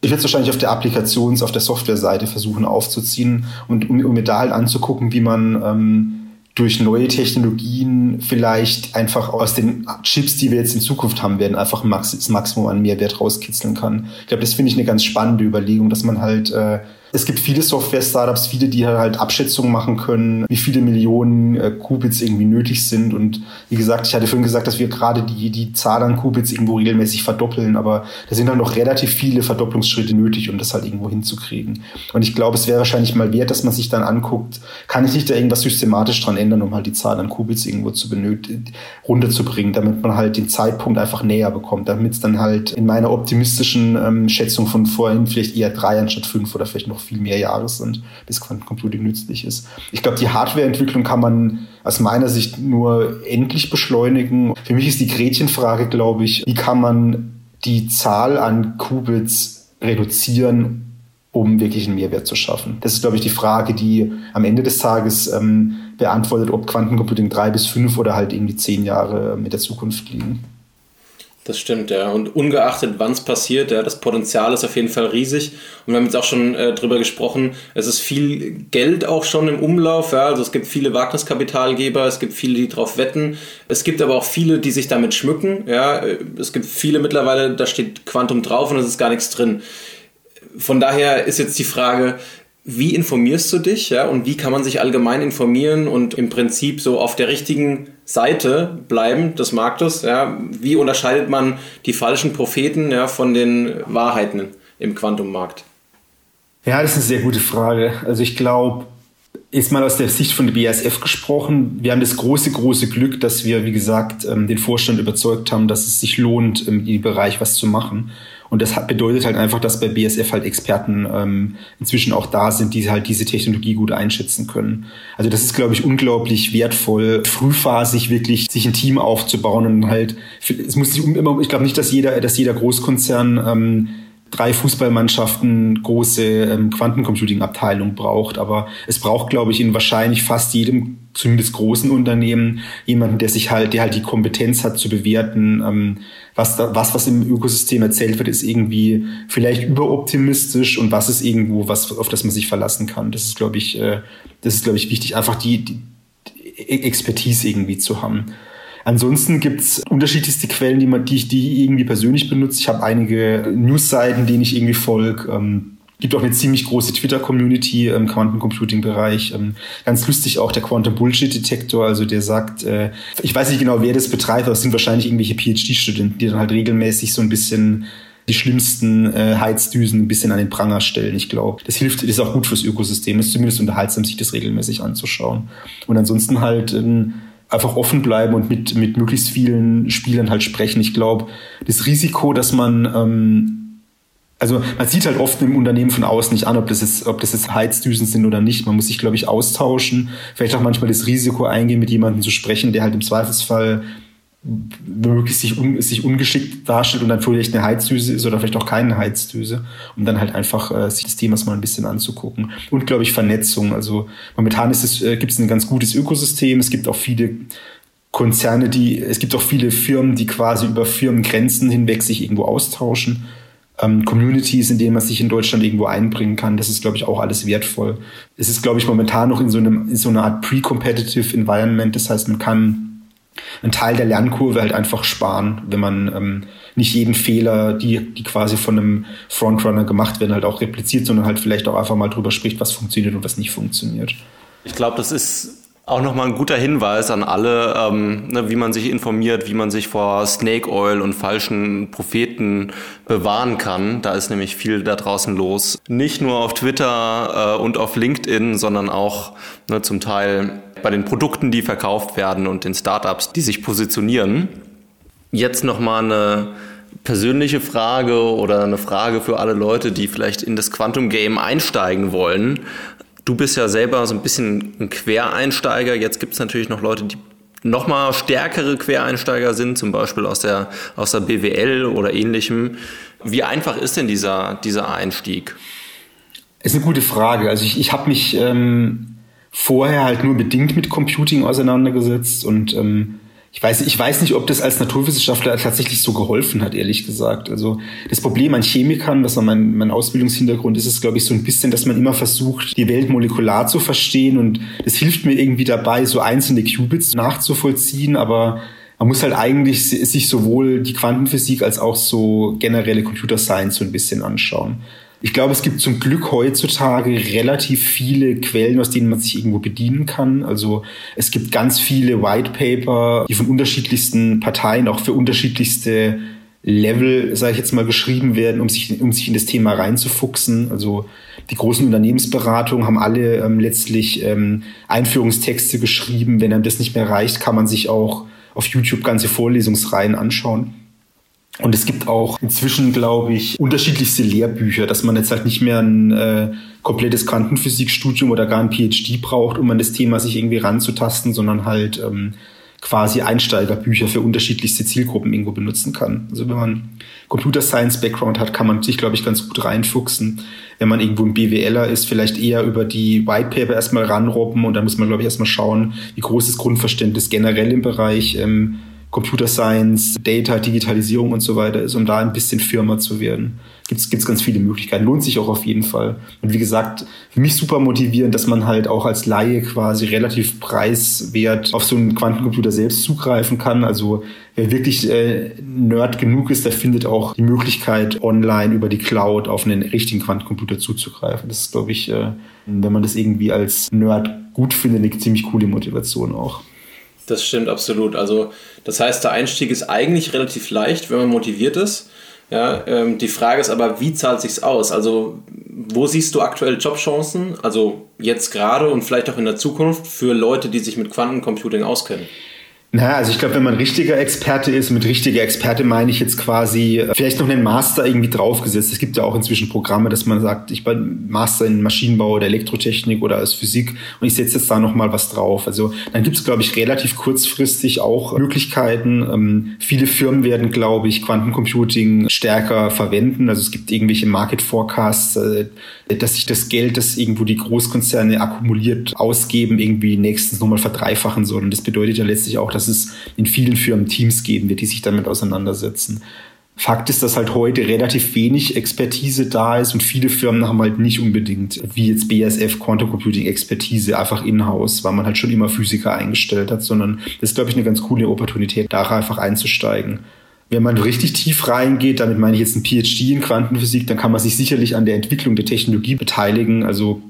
Ich werde es wahrscheinlich auf der Applikations-, auf der Software-Seite versuchen aufzuziehen und um, um mir da halt anzugucken, wie man ähm, durch neue Technologien vielleicht einfach aus den Chips, die wir jetzt in Zukunft haben werden, einfach das Maximum an Mehrwert rauskitzeln kann. Ich glaube, das finde ich eine ganz spannende Überlegung, dass man halt äh, es gibt viele Software-Startups, viele, die halt Abschätzungen machen können, wie viele Millionen äh, Qubits irgendwie nötig sind. Und wie gesagt, ich hatte vorhin gesagt, dass wir gerade die, die Zahl an Qubits irgendwo regelmäßig verdoppeln, aber da sind halt noch relativ viele Verdopplungsschritte nötig, um das halt irgendwo hinzukriegen. Und ich glaube, es wäre wahrscheinlich mal wert, dass man sich dann anguckt, kann ich nicht da irgendwas systematisch dran ändern, um halt die Zahl an Qubits irgendwo zu benötigen, runterzubringen, damit man halt den Zeitpunkt einfach näher bekommt, damit es dann halt in meiner optimistischen ähm, Schätzung von vorhin vielleicht eher drei anstatt fünf oder vielleicht noch noch viel mehr Jahre sind, bis Quantencomputing nützlich ist. Ich glaube, die Hardwareentwicklung kann man aus meiner Sicht nur endlich beschleunigen. Für mich ist die Gretchenfrage, glaube ich, wie kann man die Zahl an Qubits reduzieren, um wirklich einen Mehrwert zu schaffen. Das ist, glaube ich, die Frage, die am Ende des Tages ähm, beantwortet, ob Quantencomputing drei bis fünf oder halt irgendwie zehn Jahre mit der Zukunft liegen. Das stimmt, ja. Und ungeachtet, wann es passiert, ja, das Potenzial ist auf jeden Fall riesig. Und wir haben jetzt auch schon äh, drüber gesprochen, es ist viel Geld auch schon im Umlauf. Ja. Also es gibt viele Wagniskapitalgeber, es gibt viele, die drauf wetten. Es gibt aber auch viele, die sich damit schmücken. Ja. Es gibt viele mittlerweile, da steht Quantum drauf und es ist gar nichts drin. Von daher ist jetzt die Frage, wie informierst du dich, ja, und wie kann man sich allgemein informieren und im Prinzip so auf der richtigen Seite bleiben des Marktes, ja? Wie unterscheidet man die falschen Propheten, ja, von den Wahrheiten im Quantummarkt? Ja, das ist eine sehr gute Frage. Also ich glaube, ist mal aus der Sicht von der BASF gesprochen. Wir haben das große, große Glück, dass wir, wie gesagt, ähm, den Vorstand überzeugt haben, dass es sich lohnt, im Bereich was zu machen. Und das bedeutet halt einfach, dass bei BSF halt Experten ähm, inzwischen auch da sind, die halt diese Technologie gut einschätzen können. Also das ist, glaube ich, unglaublich wertvoll, frühphasig wirklich sich ein Team aufzubauen und halt, es muss sich immer, ich glaube nicht, dass jeder, dass jeder Großkonzern ähm, drei Fußballmannschaften große ähm, Quantencomputing-Abteilung braucht. Aber es braucht, glaube ich, in wahrscheinlich fast jedem, zumindest großen Unternehmen, jemanden, der sich halt, der halt die Kompetenz hat zu bewerten, ähm, was, da, was, was im Ökosystem erzählt wird, ist irgendwie vielleicht überoptimistisch und was ist irgendwo, was, auf das man sich verlassen kann. Das ist, glaube ich, äh, das ist, glaube ich, wichtig, einfach die, die Expertise irgendwie zu haben. Ansonsten gibt's unterschiedlichste Quellen, die, man, die ich die irgendwie persönlich benutze. Ich habe einige Newsseiten, denen ich irgendwie folge. Ähm, gibt auch eine ziemlich große Twitter-Community im Quantencomputing-Bereich. Ähm, ganz lustig auch der Quantum Bullshit-Detektor, also der sagt, äh, ich weiß nicht genau, wer das betreibt, aber es sind wahrscheinlich irgendwelche PhD-Studenten, die dann halt regelmäßig so ein bisschen die schlimmsten äh, Heizdüsen ein bisschen an den Pranger stellen. Ich glaube, das hilft, das ist auch gut fürs Ökosystem. Es ist zumindest unterhaltsam, sich das regelmäßig anzuschauen. Und ansonsten halt ähm, einfach offen bleiben und mit, mit möglichst vielen Spielern halt sprechen. Ich glaube, das Risiko, dass man, ähm, also man sieht halt oft im Unternehmen von außen nicht an, ob das jetzt, ob das jetzt Heizdüsen sind oder nicht. Man muss sich, glaube ich, austauschen. Vielleicht auch manchmal das Risiko eingehen, mit jemandem zu sprechen, der halt im Zweifelsfall wirklich sich, un, sich ungeschickt darstellt und dann vielleicht eine Heizdüse ist oder vielleicht auch keine Heizdüse, um dann halt einfach äh, sich das Thema mal ein bisschen anzugucken. Und glaube ich Vernetzung. Also momentan ist es, äh, gibt es ein ganz gutes Ökosystem. Es gibt auch viele Konzerne, die, es gibt auch viele Firmen, die quasi über Firmengrenzen hinweg sich irgendwo austauschen. Ähm, Communities, in denen man sich in Deutschland irgendwo einbringen kann. Das ist, glaube ich, auch alles wertvoll. Es ist, glaube ich, momentan noch in so einem, in so einer Art pre-competitive Environment. Das heißt, man kann einen Teil der Lernkurve halt einfach sparen, wenn man ähm, nicht jeden Fehler, die, die quasi von einem Frontrunner gemacht werden, halt auch repliziert, sondern halt vielleicht auch einfach mal drüber spricht, was funktioniert und was nicht funktioniert. Ich glaube, das ist auch nochmal ein guter Hinweis an alle, ähm, ne, wie man sich informiert, wie man sich vor Snake Oil und falschen Propheten bewahren kann. Da ist nämlich viel da draußen los. Nicht nur auf Twitter äh, und auf LinkedIn, sondern auch ne, zum Teil bei den Produkten, die verkauft werden und den Startups, die sich positionieren. Jetzt nochmal eine persönliche Frage oder eine Frage für alle Leute, die vielleicht in das Quantum Game einsteigen wollen. Du bist ja selber so ein bisschen ein Quereinsteiger. Jetzt gibt es natürlich noch Leute, die noch mal stärkere Quereinsteiger sind, zum Beispiel aus der, aus der BWL oder ähnlichem. Wie einfach ist denn dieser, dieser Einstieg? Ist eine gute Frage. Also ich, ich habe mich ähm, vorher halt nur bedingt mit Computing auseinandergesetzt und ähm, ich weiß, ich weiß nicht, ob das als Naturwissenschaftler tatsächlich so geholfen hat, ehrlich gesagt. Also das Problem an Chemikern, das war mein, mein Ausbildungshintergrund, ist es, glaube ich, so ein bisschen, dass man immer versucht, die Welt molekular zu verstehen und das hilft mir irgendwie dabei, so einzelne Qubits nachzuvollziehen, aber man muss halt eigentlich sich sowohl die Quantenphysik als auch so generelle Computer Science so ein bisschen anschauen. Ich glaube, es gibt zum Glück heutzutage relativ viele Quellen, aus denen man sich irgendwo bedienen kann. Also es gibt ganz viele White Paper, die von unterschiedlichsten Parteien auch für unterschiedlichste Level, sage ich jetzt mal, geschrieben werden, um sich, um sich in das Thema reinzufuchsen. Also die großen Unternehmensberatungen haben alle ähm, letztlich ähm, Einführungstexte geschrieben. Wenn einem das nicht mehr reicht, kann man sich auch auf YouTube ganze Vorlesungsreihen anschauen. Und es gibt auch inzwischen, glaube ich, unterschiedlichste Lehrbücher, dass man jetzt halt nicht mehr ein äh, komplettes Quantenphysikstudium oder gar ein PhD braucht, um an das Thema sich irgendwie ranzutasten, sondern halt ähm, quasi Einsteigerbücher für unterschiedlichste Zielgruppen irgendwo benutzen kann. Also wenn man Computer Science Background hat, kann man sich, glaube ich, ganz gut reinfuchsen. Wenn man irgendwo ein BWLer ist, vielleicht eher über die White Paper erstmal ranrobben und dann muss man, glaube ich, erstmal schauen, wie groß ist Grundverständnis generell im Bereich ähm, Computer Science, Data, Digitalisierung und so weiter ist, um da ein bisschen firmer zu werden gibt es ganz viele Möglichkeiten. Lohnt sich auch auf jeden Fall. Und wie gesagt, für mich super motivierend, dass man halt auch als Laie quasi relativ preiswert auf so einen Quantencomputer selbst zugreifen kann. Also wer wirklich äh, Nerd genug ist, der findet auch die Möglichkeit, online über die Cloud auf einen richtigen Quantencomputer zuzugreifen. Das ist, glaube ich, äh, wenn man das irgendwie als Nerd gut findet, eine ziemlich coole Motivation auch. Das stimmt absolut. Also das heißt, der Einstieg ist eigentlich relativ leicht, wenn man motiviert ist. Ja, ähm, die Frage ist aber, wie zahlt sich's aus? Also, wo siehst du aktuell Jobchancen? Also jetzt gerade und vielleicht auch in der Zukunft für Leute, die sich mit Quantencomputing auskennen? Na, also ich glaube, wenn man richtiger Experte ist, mit richtiger Experte meine ich jetzt quasi äh, vielleicht noch einen Master irgendwie draufgesetzt. Es gibt ja auch inzwischen Programme, dass man sagt, ich bin Master in Maschinenbau oder Elektrotechnik oder aus Physik und ich setze jetzt da noch mal was drauf. Also dann gibt es, glaube ich, relativ kurzfristig auch Möglichkeiten. Ähm, viele Firmen werden, glaube ich, Quantencomputing stärker verwenden. Also es gibt irgendwelche Market Forecasts, äh, dass sich das Geld, das irgendwo die Großkonzerne akkumuliert ausgeben, irgendwie nächstens nochmal verdreifachen soll. Und das bedeutet ja letztlich auch, dass es in vielen Firmen Teams geben wird, die sich damit auseinandersetzen. Fakt ist, dass halt heute relativ wenig Expertise da ist und viele Firmen haben halt nicht unbedingt, wie jetzt BSF Quantum Computing Expertise einfach in-house, weil man halt schon immer Physiker eingestellt hat, sondern das ist, glaube ich, eine ganz coole Opportunität, da einfach einzusteigen. Wenn man richtig tief reingeht, damit meine ich jetzt ein PhD in Quantenphysik, dann kann man sich sicherlich an der Entwicklung der Technologie beteiligen. Also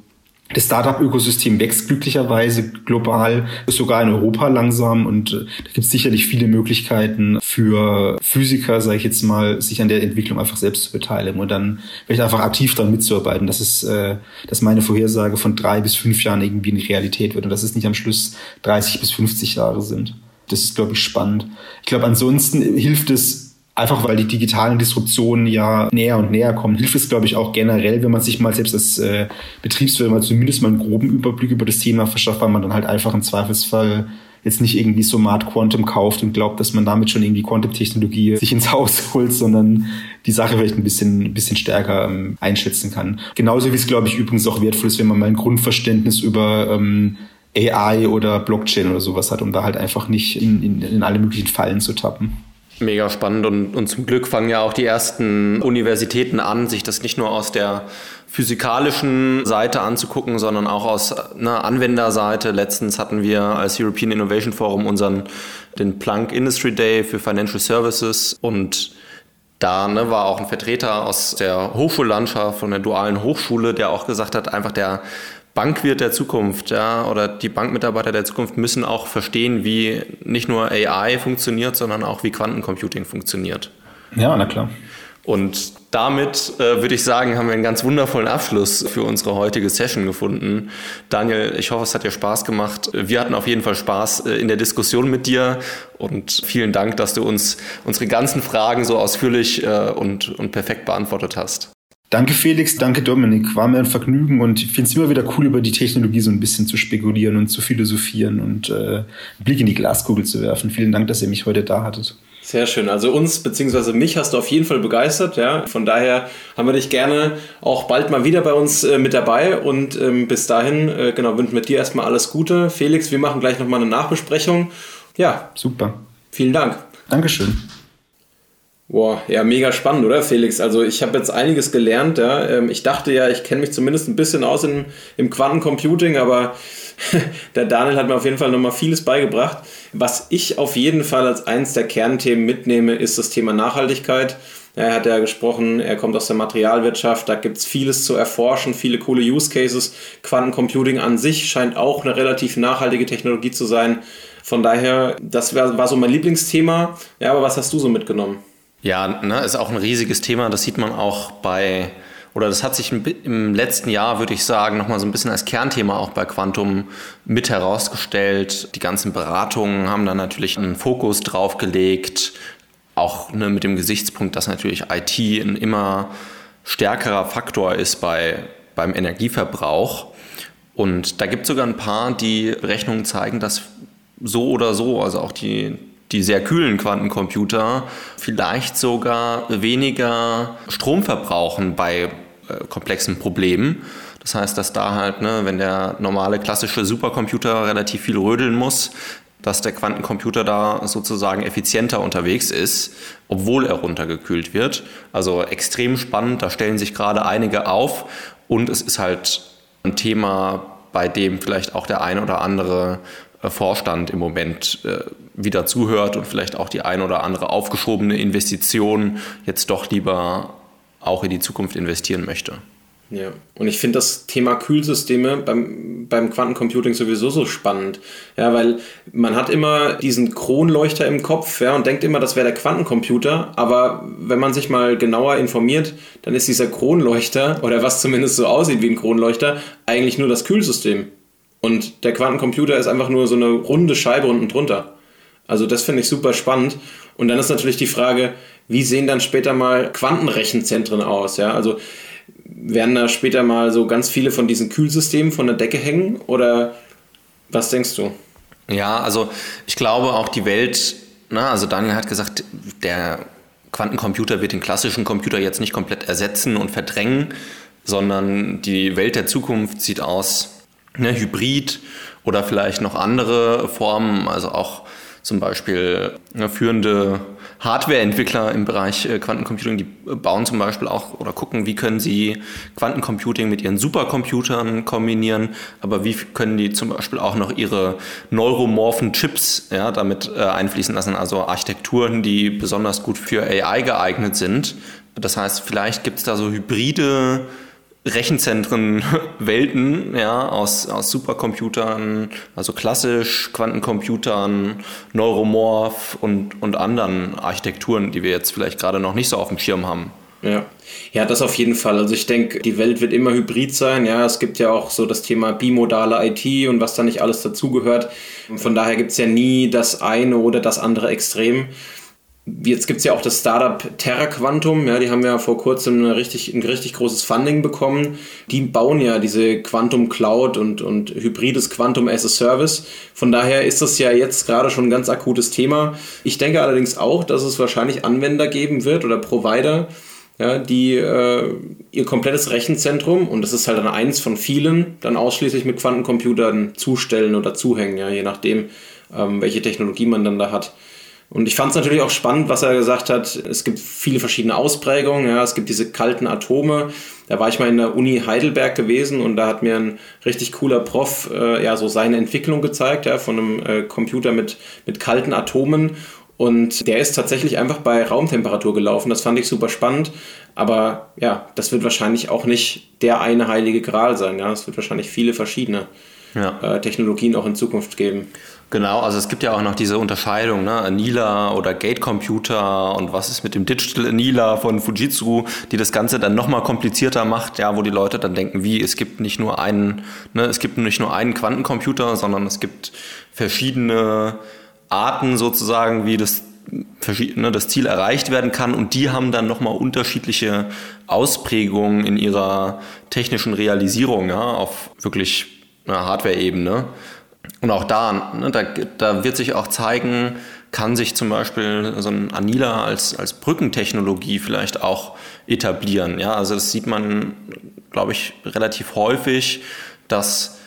das Startup-Ökosystem wächst glücklicherweise global, sogar in Europa langsam und äh, da gibt es sicherlich viele Möglichkeiten für Physiker, sage ich jetzt mal, sich an der Entwicklung einfach selbst zu beteiligen und dann vielleicht einfach aktiv daran mitzuarbeiten, dass es, äh, dass meine Vorhersage von drei bis fünf Jahren irgendwie eine Realität wird und dass es nicht am Schluss 30 bis 50 Jahre sind. Das ist, glaube ich, spannend. Ich glaube, ansonsten hilft es einfach weil die digitalen Disruptionen ja näher und näher kommen, hilft es, glaube ich, auch generell, wenn man sich mal selbst als äh, Betriebswirt mal zumindest mal einen groben Überblick über das Thema verschafft, weil man dann halt einfach im Zweifelsfall jetzt nicht irgendwie Smart Quantum kauft und glaubt, dass man damit schon irgendwie Quantum-Technologie sich ins Haus <laughs> holt, sondern die Sache vielleicht ein bisschen, ein bisschen stärker ähm, einschätzen kann. Genauso wie es, glaube ich, übrigens auch wertvoll ist, wenn man mal ein Grundverständnis über ähm, AI oder Blockchain oder sowas hat, um da halt einfach nicht in, in, in alle möglichen Fallen zu tappen. Mega spannend und, und zum Glück fangen ja auch die ersten Universitäten an, sich das nicht nur aus der physikalischen Seite anzugucken, sondern auch aus einer Anwenderseite. Letztens hatten wir als European Innovation Forum unseren den Planck Industry Day für Financial Services und da ne, war auch ein Vertreter aus der Hochschullandschaft von der dualen Hochschule, der auch gesagt hat, einfach der Bankwirt der Zukunft, ja, oder die Bankmitarbeiter der Zukunft müssen auch verstehen, wie nicht nur AI funktioniert, sondern auch wie Quantencomputing funktioniert. Ja, na klar. Und damit äh, würde ich sagen, haben wir einen ganz wundervollen Abschluss für unsere heutige Session gefunden. Daniel, ich hoffe, es hat dir Spaß gemacht. Wir hatten auf jeden Fall Spaß äh, in der Diskussion mit dir und vielen Dank, dass du uns unsere ganzen Fragen so ausführlich äh, und, und perfekt beantwortet hast. Danke Felix, danke Dominik. War mir ein Vergnügen und ich finde es immer wieder cool, über die Technologie so ein bisschen zu spekulieren und zu philosophieren und äh, einen Blick in die Glaskugel zu werfen. Vielen Dank, dass ihr mich heute da hattet. Sehr schön. Also uns bzw. mich hast du auf jeden Fall begeistert. Ja. Von daher haben wir dich gerne auch bald mal wieder bei uns äh, mit dabei. Und ähm, bis dahin, äh, genau, wünschen wir dir erstmal alles Gute. Felix, wir machen gleich nochmal eine Nachbesprechung. Ja. Super. Vielen Dank. Dankeschön. Boah, ja, mega spannend, oder Felix? Also ich habe jetzt einiges gelernt. Ja. Ähm, ich dachte ja, ich kenne mich zumindest ein bisschen aus in, im Quantencomputing, aber <laughs> der Daniel hat mir auf jeden Fall nochmal vieles beigebracht. Was ich auf jeden Fall als eines der Kernthemen mitnehme, ist das Thema Nachhaltigkeit. Er hat ja gesprochen, er kommt aus der Materialwirtschaft, da gibt es vieles zu erforschen, viele coole Use Cases. Quantencomputing an sich scheint auch eine relativ nachhaltige Technologie zu sein. Von daher, das war, war so mein Lieblingsthema. Ja, aber was hast du so mitgenommen? Ja, ne, ist auch ein riesiges Thema. Das sieht man auch bei, oder das hat sich im letzten Jahr, würde ich sagen, nochmal so ein bisschen als Kernthema auch bei Quantum mit herausgestellt. Die ganzen Beratungen haben da natürlich einen Fokus drauf gelegt, auch ne, mit dem Gesichtspunkt, dass natürlich IT ein immer stärkerer Faktor ist bei, beim Energieverbrauch. Und da gibt es sogar ein paar, die Berechnungen zeigen, dass so oder so, also auch die die sehr kühlen Quantencomputer vielleicht sogar weniger Strom verbrauchen bei äh, komplexen Problemen. Das heißt, dass da halt, ne, wenn der normale klassische Supercomputer relativ viel rödeln muss, dass der Quantencomputer da sozusagen effizienter unterwegs ist, obwohl er runtergekühlt wird. Also extrem spannend, da stellen sich gerade einige auf und es ist halt ein Thema, bei dem vielleicht auch der ein oder andere Vorstand im Moment äh, wieder zuhört und vielleicht auch die ein oder andere aufgeschobene Investition jetzt doch lieber auch in die Zukunft investieren möchte. Ja, und ich finde das Thema Kühlsysteme beim, beim Quantencomputing sowieso so spannend. Ja, weil man hat immer diesen Kronleuchter im Kopf ja, und denkt immer, das wäre der Quantencomputer. Aber wenn man sich mal genauer informiert, dann ist dieser Kronleuchter, oder was zumindest so aussieht wie ein Kronleuchter, eigentlich nur das Kühlsystem. Und der Quantencomputer ist einfach nur so eine runde Scheibe unten drunter. Also das finde ich super spannend. Und dann ist natürlich die Frage, wie sehen dann später mal Quantenrechenzentren aus? Ja, also werden da später mal so ganz viele von diesen Kühlsystemen von der Decke hängen oder was denkst du? Ja, also ich glaube auch die Welt, na, also Daniel hat gesagt, der Quantencomputer wird den klassischen Computer jetzt nicht komplett ersetzen und verdrängen, sondern die Welt der Zukunft sieht aus ne, hybrid oder vielleicht noch andere Formen, also auch zum Beispiel ne, führende Hardware-Entwickler im Bereich äh, Quantencomputing, die bauen zum Beispiel auch oder gucken, wie können sie Quantencomputing mit ihren Supercomputern kombinieren, aber wie können die zum Beispiel auch noch ihre neuromorphen Chips ja, damit äh, einfließen lassen, also Architekturen, die besonders gut für AI geeignet sind. Das heißt, vielleicht gibt es da so hybride Rechenzentren, <laughs> Welten, ja, aus, aus Supercomputern, also klassisch Quantencomputern, Neuromorph und, und anderen Architekturen, die wir jetzt vielleicht gerade noch nicht so auf dem Schirm haben. Ja. ja, das auf jeden Fall. Also ich denke, die Welt wird immer hybrid sein. Ja, es gibt ja auch so das Thema bimodale IT und was da nicht alles dazugehört. Von daher gibt es ja nie das eine oder das andere Extrem. Jetzt gibt es ja auch das Startup Terra Quantum, ja, die haben ja vor kurzem eine richtig, ein richtig großes Funding bekommen. Die bauen ja diese Quantum Cloud und, und hybrides Quantum as a Service. Von daher ist das ja jetzt gerade schon ein ganz akutes Thema. Ich denke allerdings auch, dass es wahrscheinlich Anwender geben wird oder Provider, ja, die äh, ihr komplettes Rechenzentrum, und das ist halt dann eins von vielen, dann ausschließlich mit Quantencomputern zustellen oder zuhängen, ja, je nachdem, ähm, welche Technologie man dann da hat. Und ich fand es natürlich auch spannend, was er gesagt hat. Es gibt viele verschiedene Ausprägungen. Ja, es gibt diese kalten Atome. Da war ich mal in der Uni Heidelberg gewesen und da hat mir ein richtig cooler Prof äh, ja so seine Entwicklung gezeigt, ja, von einem äh, Computer mit, mit kalten Atomen. Und der ist tatsächlich einfach bei Raumtemperatur gelaufen. Das fand ich super spannend. Aber ja, das wird wahrscheinlich auch nicht der eine heilige Gral sein. Ja, es wird wahrscheinlich viele verschiedene ja. äh, Technologien auch in Zukunft geben. Genau, also es gibt ja auch noch diese Unterscheidung, ne? Anila oder Gate Computer und was ist mit dem Digital Anila von Fujitsu, die das Ganze dann nochmal komplizierter macht, ja, wo die Leute dann denken, wie, es gibt nicht nur einen, ne, es gibt nicht nur einen Quantencomputer, sondern es gibt verschiedene Arten sozusagen, wie das ne, das Ziel erreicht werden kann und die haben dann nochmal unterschiedliche Ausprägungen in ihrer technischen Realisierung ja, auf wirklich Hardware-Ebene. Und auch da, ne, da, da wird sich auch zeigen, kann sich zum Beispiel so ein Anila als, als Brückentechnologie vielleicht auch etablieren. Ja, also das sieht man, glaube ich, relativ häufig, dass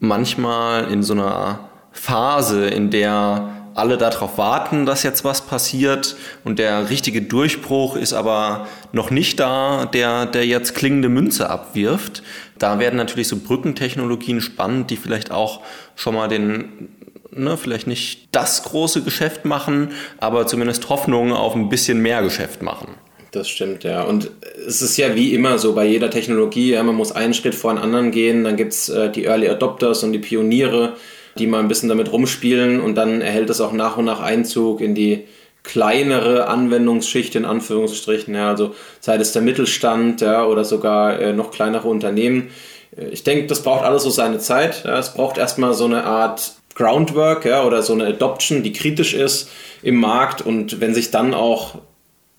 manchmal in so einer Phase, in der alle darauf warten, dass jetzt was passiert und der richtige Durchbruch ist aber noch nicht da, der, der jetzt klingende Münze abwirft. Da werden natürlich so Brückentechnologien spannend, die vielleicht auch schon mal den, ne, vielleicht nicht das große Geschäft machen, aber zumindest Hoffnung auf ein bisschen mehr Geschäft machen. Das stimmt, ja. Und es ist ja wie immer so bei jeder Technologie, ja, man muss einen Schritt vor den anderen gehen, dann gibt es äh, die Early Adopters und die Pioniere, die mal ein bisschen damit rumspielen und dann erhält es auch nach und nach Einzug in die kleinere Anwendungsschicht in Anführungsstrichen, ja, also sei es der Mittelstand ja, oder sogar äh, noch kleinere Unternehmen. Äh, ich denke, das braucht alles so seine Zeit. Ja. Es braucht erstmal so eine Art Groundwork ja, oder so eine Adoption, die kritisch ist im Markt und wenn sich dann auch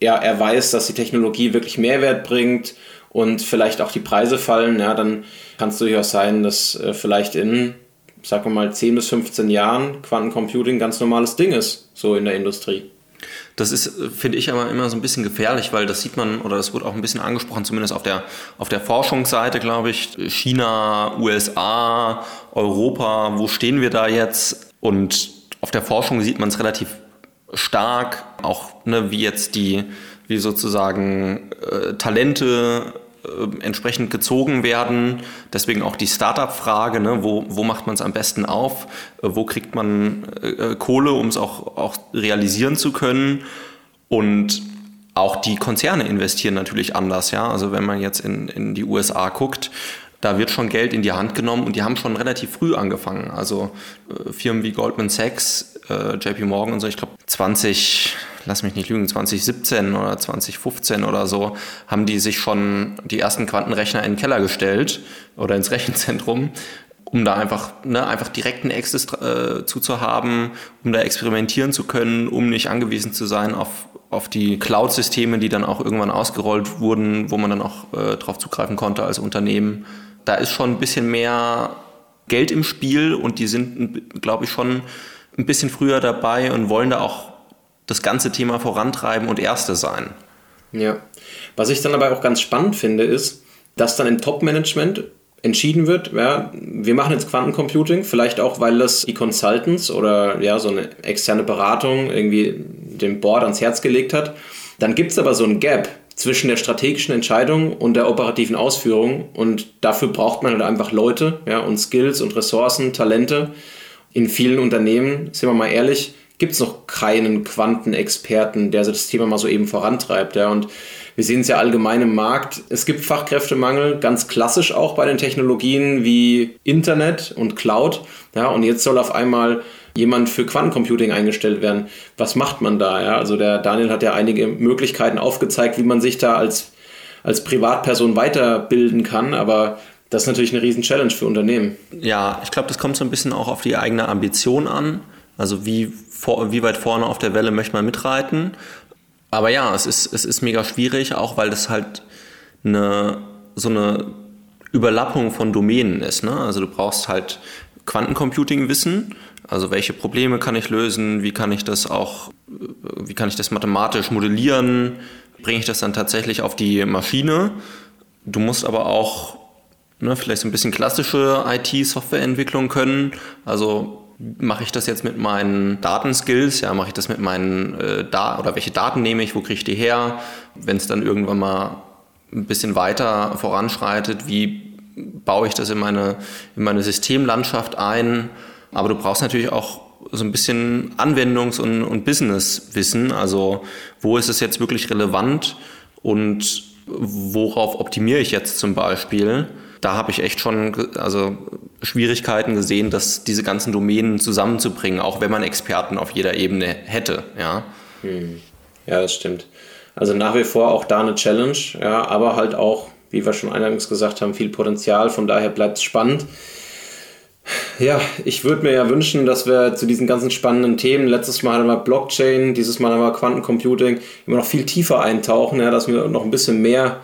ja, erweist, dass die Technologie wirklich Mehrwert bringt und vielleicht auch die Preise fallen, ja, dann kann es durchaus sein, dass äh, vielleicht in sagen wir mal, 10 bis 15 Jahren Quantencomputing ganz normales Ding ist, so in der Industrie. Das ist, finde ich, aber immer so ein bisschen gefährlich, weil das sieht man, oder das wurde auch ein bisschen angesprochen, zumindest auf der, auf der Forschungsseite, glaube ich. China, USA, Europa, wo stehen wir da jetzt? Und auf der Forschung sieht man es relativ stark, auch ne, wie jetzt die, wie sozusagen äh, Talente äh, entsprechend gezogen werden. Deswegen auch die Startup-Frage, ne, wo, wo macht man es am besten auf, äh, wo kriegt man äh, Kohle, um es auch, auch realisieren zu können. Und auch die Konzerne investieren natürlich anders. Ja? Also wenn man jetzt in, in die USA guckt, da wird schon Geld in die Hand genommen und die haben schon relativ früh angefangen. Also äh, Firmen wie Goldman Sachs, äh, JP Morgan und so, ich glaube 20, lass mich nicht lügen, 2017 oder 2015 oder so, haben die sich schon die ersten Quantenrechner in den Keller gestellt oder ins Rechenzentrum, um da einfach, ne, einfach direkten Access äh, zu haben, um da experimentieren zu können, um nicht angewiesen zu sein auf, auf die Cloud-Systeme, die dann auch irgendwann ausgerollt wurden, wo man dann auch äh, drauf zugreifen konnte als Unternehmen. Da ist schon ein bisschen mehr Geld im Spiel und die sind, glaube ich, schon ein bisschen früher dabei und wollen da auch das ganze Thema vorantreiben und Erste sein. Ja. Was ich dann aber auch ganz spannend finde, ist, dass dann im Top-Management entschieden wird, ja, wir machen jetzt Quantencomputing, vielleicht auch, weil das die Consultants oder ja, so eine externe Beratung irgendwie dem Board ans Herz gelegt hat. Dann gibt es aber so ein Gap zwischen der strategischen Entscheidung und der operativen Ausführung. Und dafür braucht man halt einfach Leute ja, und Skills und Ressourcen, Talente. In vielen Unternehmen, sind wir mal ehrlich, gibt es noch keinen Quantenexperten, der das Thema mal so eben vorantreibt. Ja. Und wir sehen es ja allgemein im Markt. Es gibt Fachkräftemangel, ganz klassisch auch bei den Technologien wie Internet und Cloud. Ja, und jetzt soll auf einmal jemand für Quantencomputing eingestellt werden. Was macht man da? Ja? Also der Daniel hat ja einige Möglichkeiten aufgezeigt, wie man sich da als, als Privatperson weiterbilden kann, aber das ist natürlich eine riesen Challenge für Unternehmen. Ja, ich glaube, das kommt so ein bisschen auch auf die eigene Ambition an. Also wie, vor, wie weit vorne auf der Welle möchte man mitreiten. Aber ja, es ist, es ist mega schwierig, auch weil das halt eine, so eine Überlappung von Domänen ist. Ne? Also du brauchst halt Quantencomputing-Wissen, also welche Probleme kann ich lösen? Wie kann ich das auch, wie kann ich das mathematisch modellieren? Bringe ich das dann tatsächlich auf die Maschine? Du musst aber auch ne, vielleicht so ein bisschen klassische IT-Softwareentwicklung können. Also mache ich das jetzt mit meinen Datenskills? Ja, mache ich das mit meinen äh, da oder welche Daten nehme ich? Wo kriege ich die her? Wenn es dann irgendwann mal ein bisschen weiter voranschreitet, wie baue ich das in meine, in meine Systemlandschaft ein? Aber du brauchst natürlich auch so ein bisschen Anwendungs- und, und Businesswissen. Also wo ist es jetzt wirklich relevant und worauf optimiere ich jetzt zum Beispiel? Da habe ich echt schon also Schwierigkeiten gesehen, dass diese ganzen Domänen zusammenzubringen, auch wenn man Experten auf jeder Ebene hätte. Ja, hm. ja das stimmt. Also nach wie vor auch da eine Challenge, ja, aber halt auch, wie wir schon eingangs gesagt haben, viel Potenzial. Von daher bleibt es spannend. Ja, ich würde mir ja wünschen, dass wir zu diesen ganzen spannenden Themen, letztes Mal haben wir Blockchain, dieses Mal haben wir Quantencomputing, immer noch viel tiefer eintauchen, ja, dass wir noch ein bisschen mehr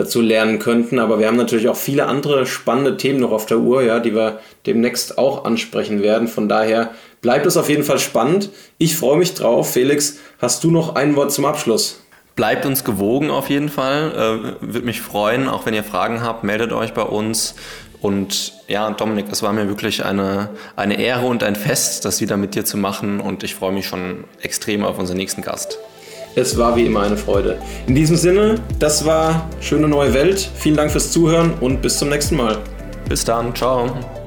dazu lernen könnten. Aber wir haben natürlich auch viele andere spannende Themen noch auf der Uhr, ja, die wir demnächst auch ansprechen werden. Von daher bleibt es auf jeden Fall spannend. Ich freue mich drauf. Felix, hast du noch ein Wort zum Abschluss? Bleibt uns gewogen auf jeden Fall. Äh, Würde mich freuen, auch wenn ihr Fragen habt, meldet euch bei uns. Und ja, Dominik, es war mir wirklich eine, eine Ehre und ein Fest, das wieder mit dir zu machen. Und ich freue mich schon extrem auf unseren nächsten Gast. Es war wie immer eine Freude. In diesem Sinne, das war Schöne neue Welt. Vielen Dank fürs Zuhören und bis zum nächsten Mal. Bis dann. Ciao.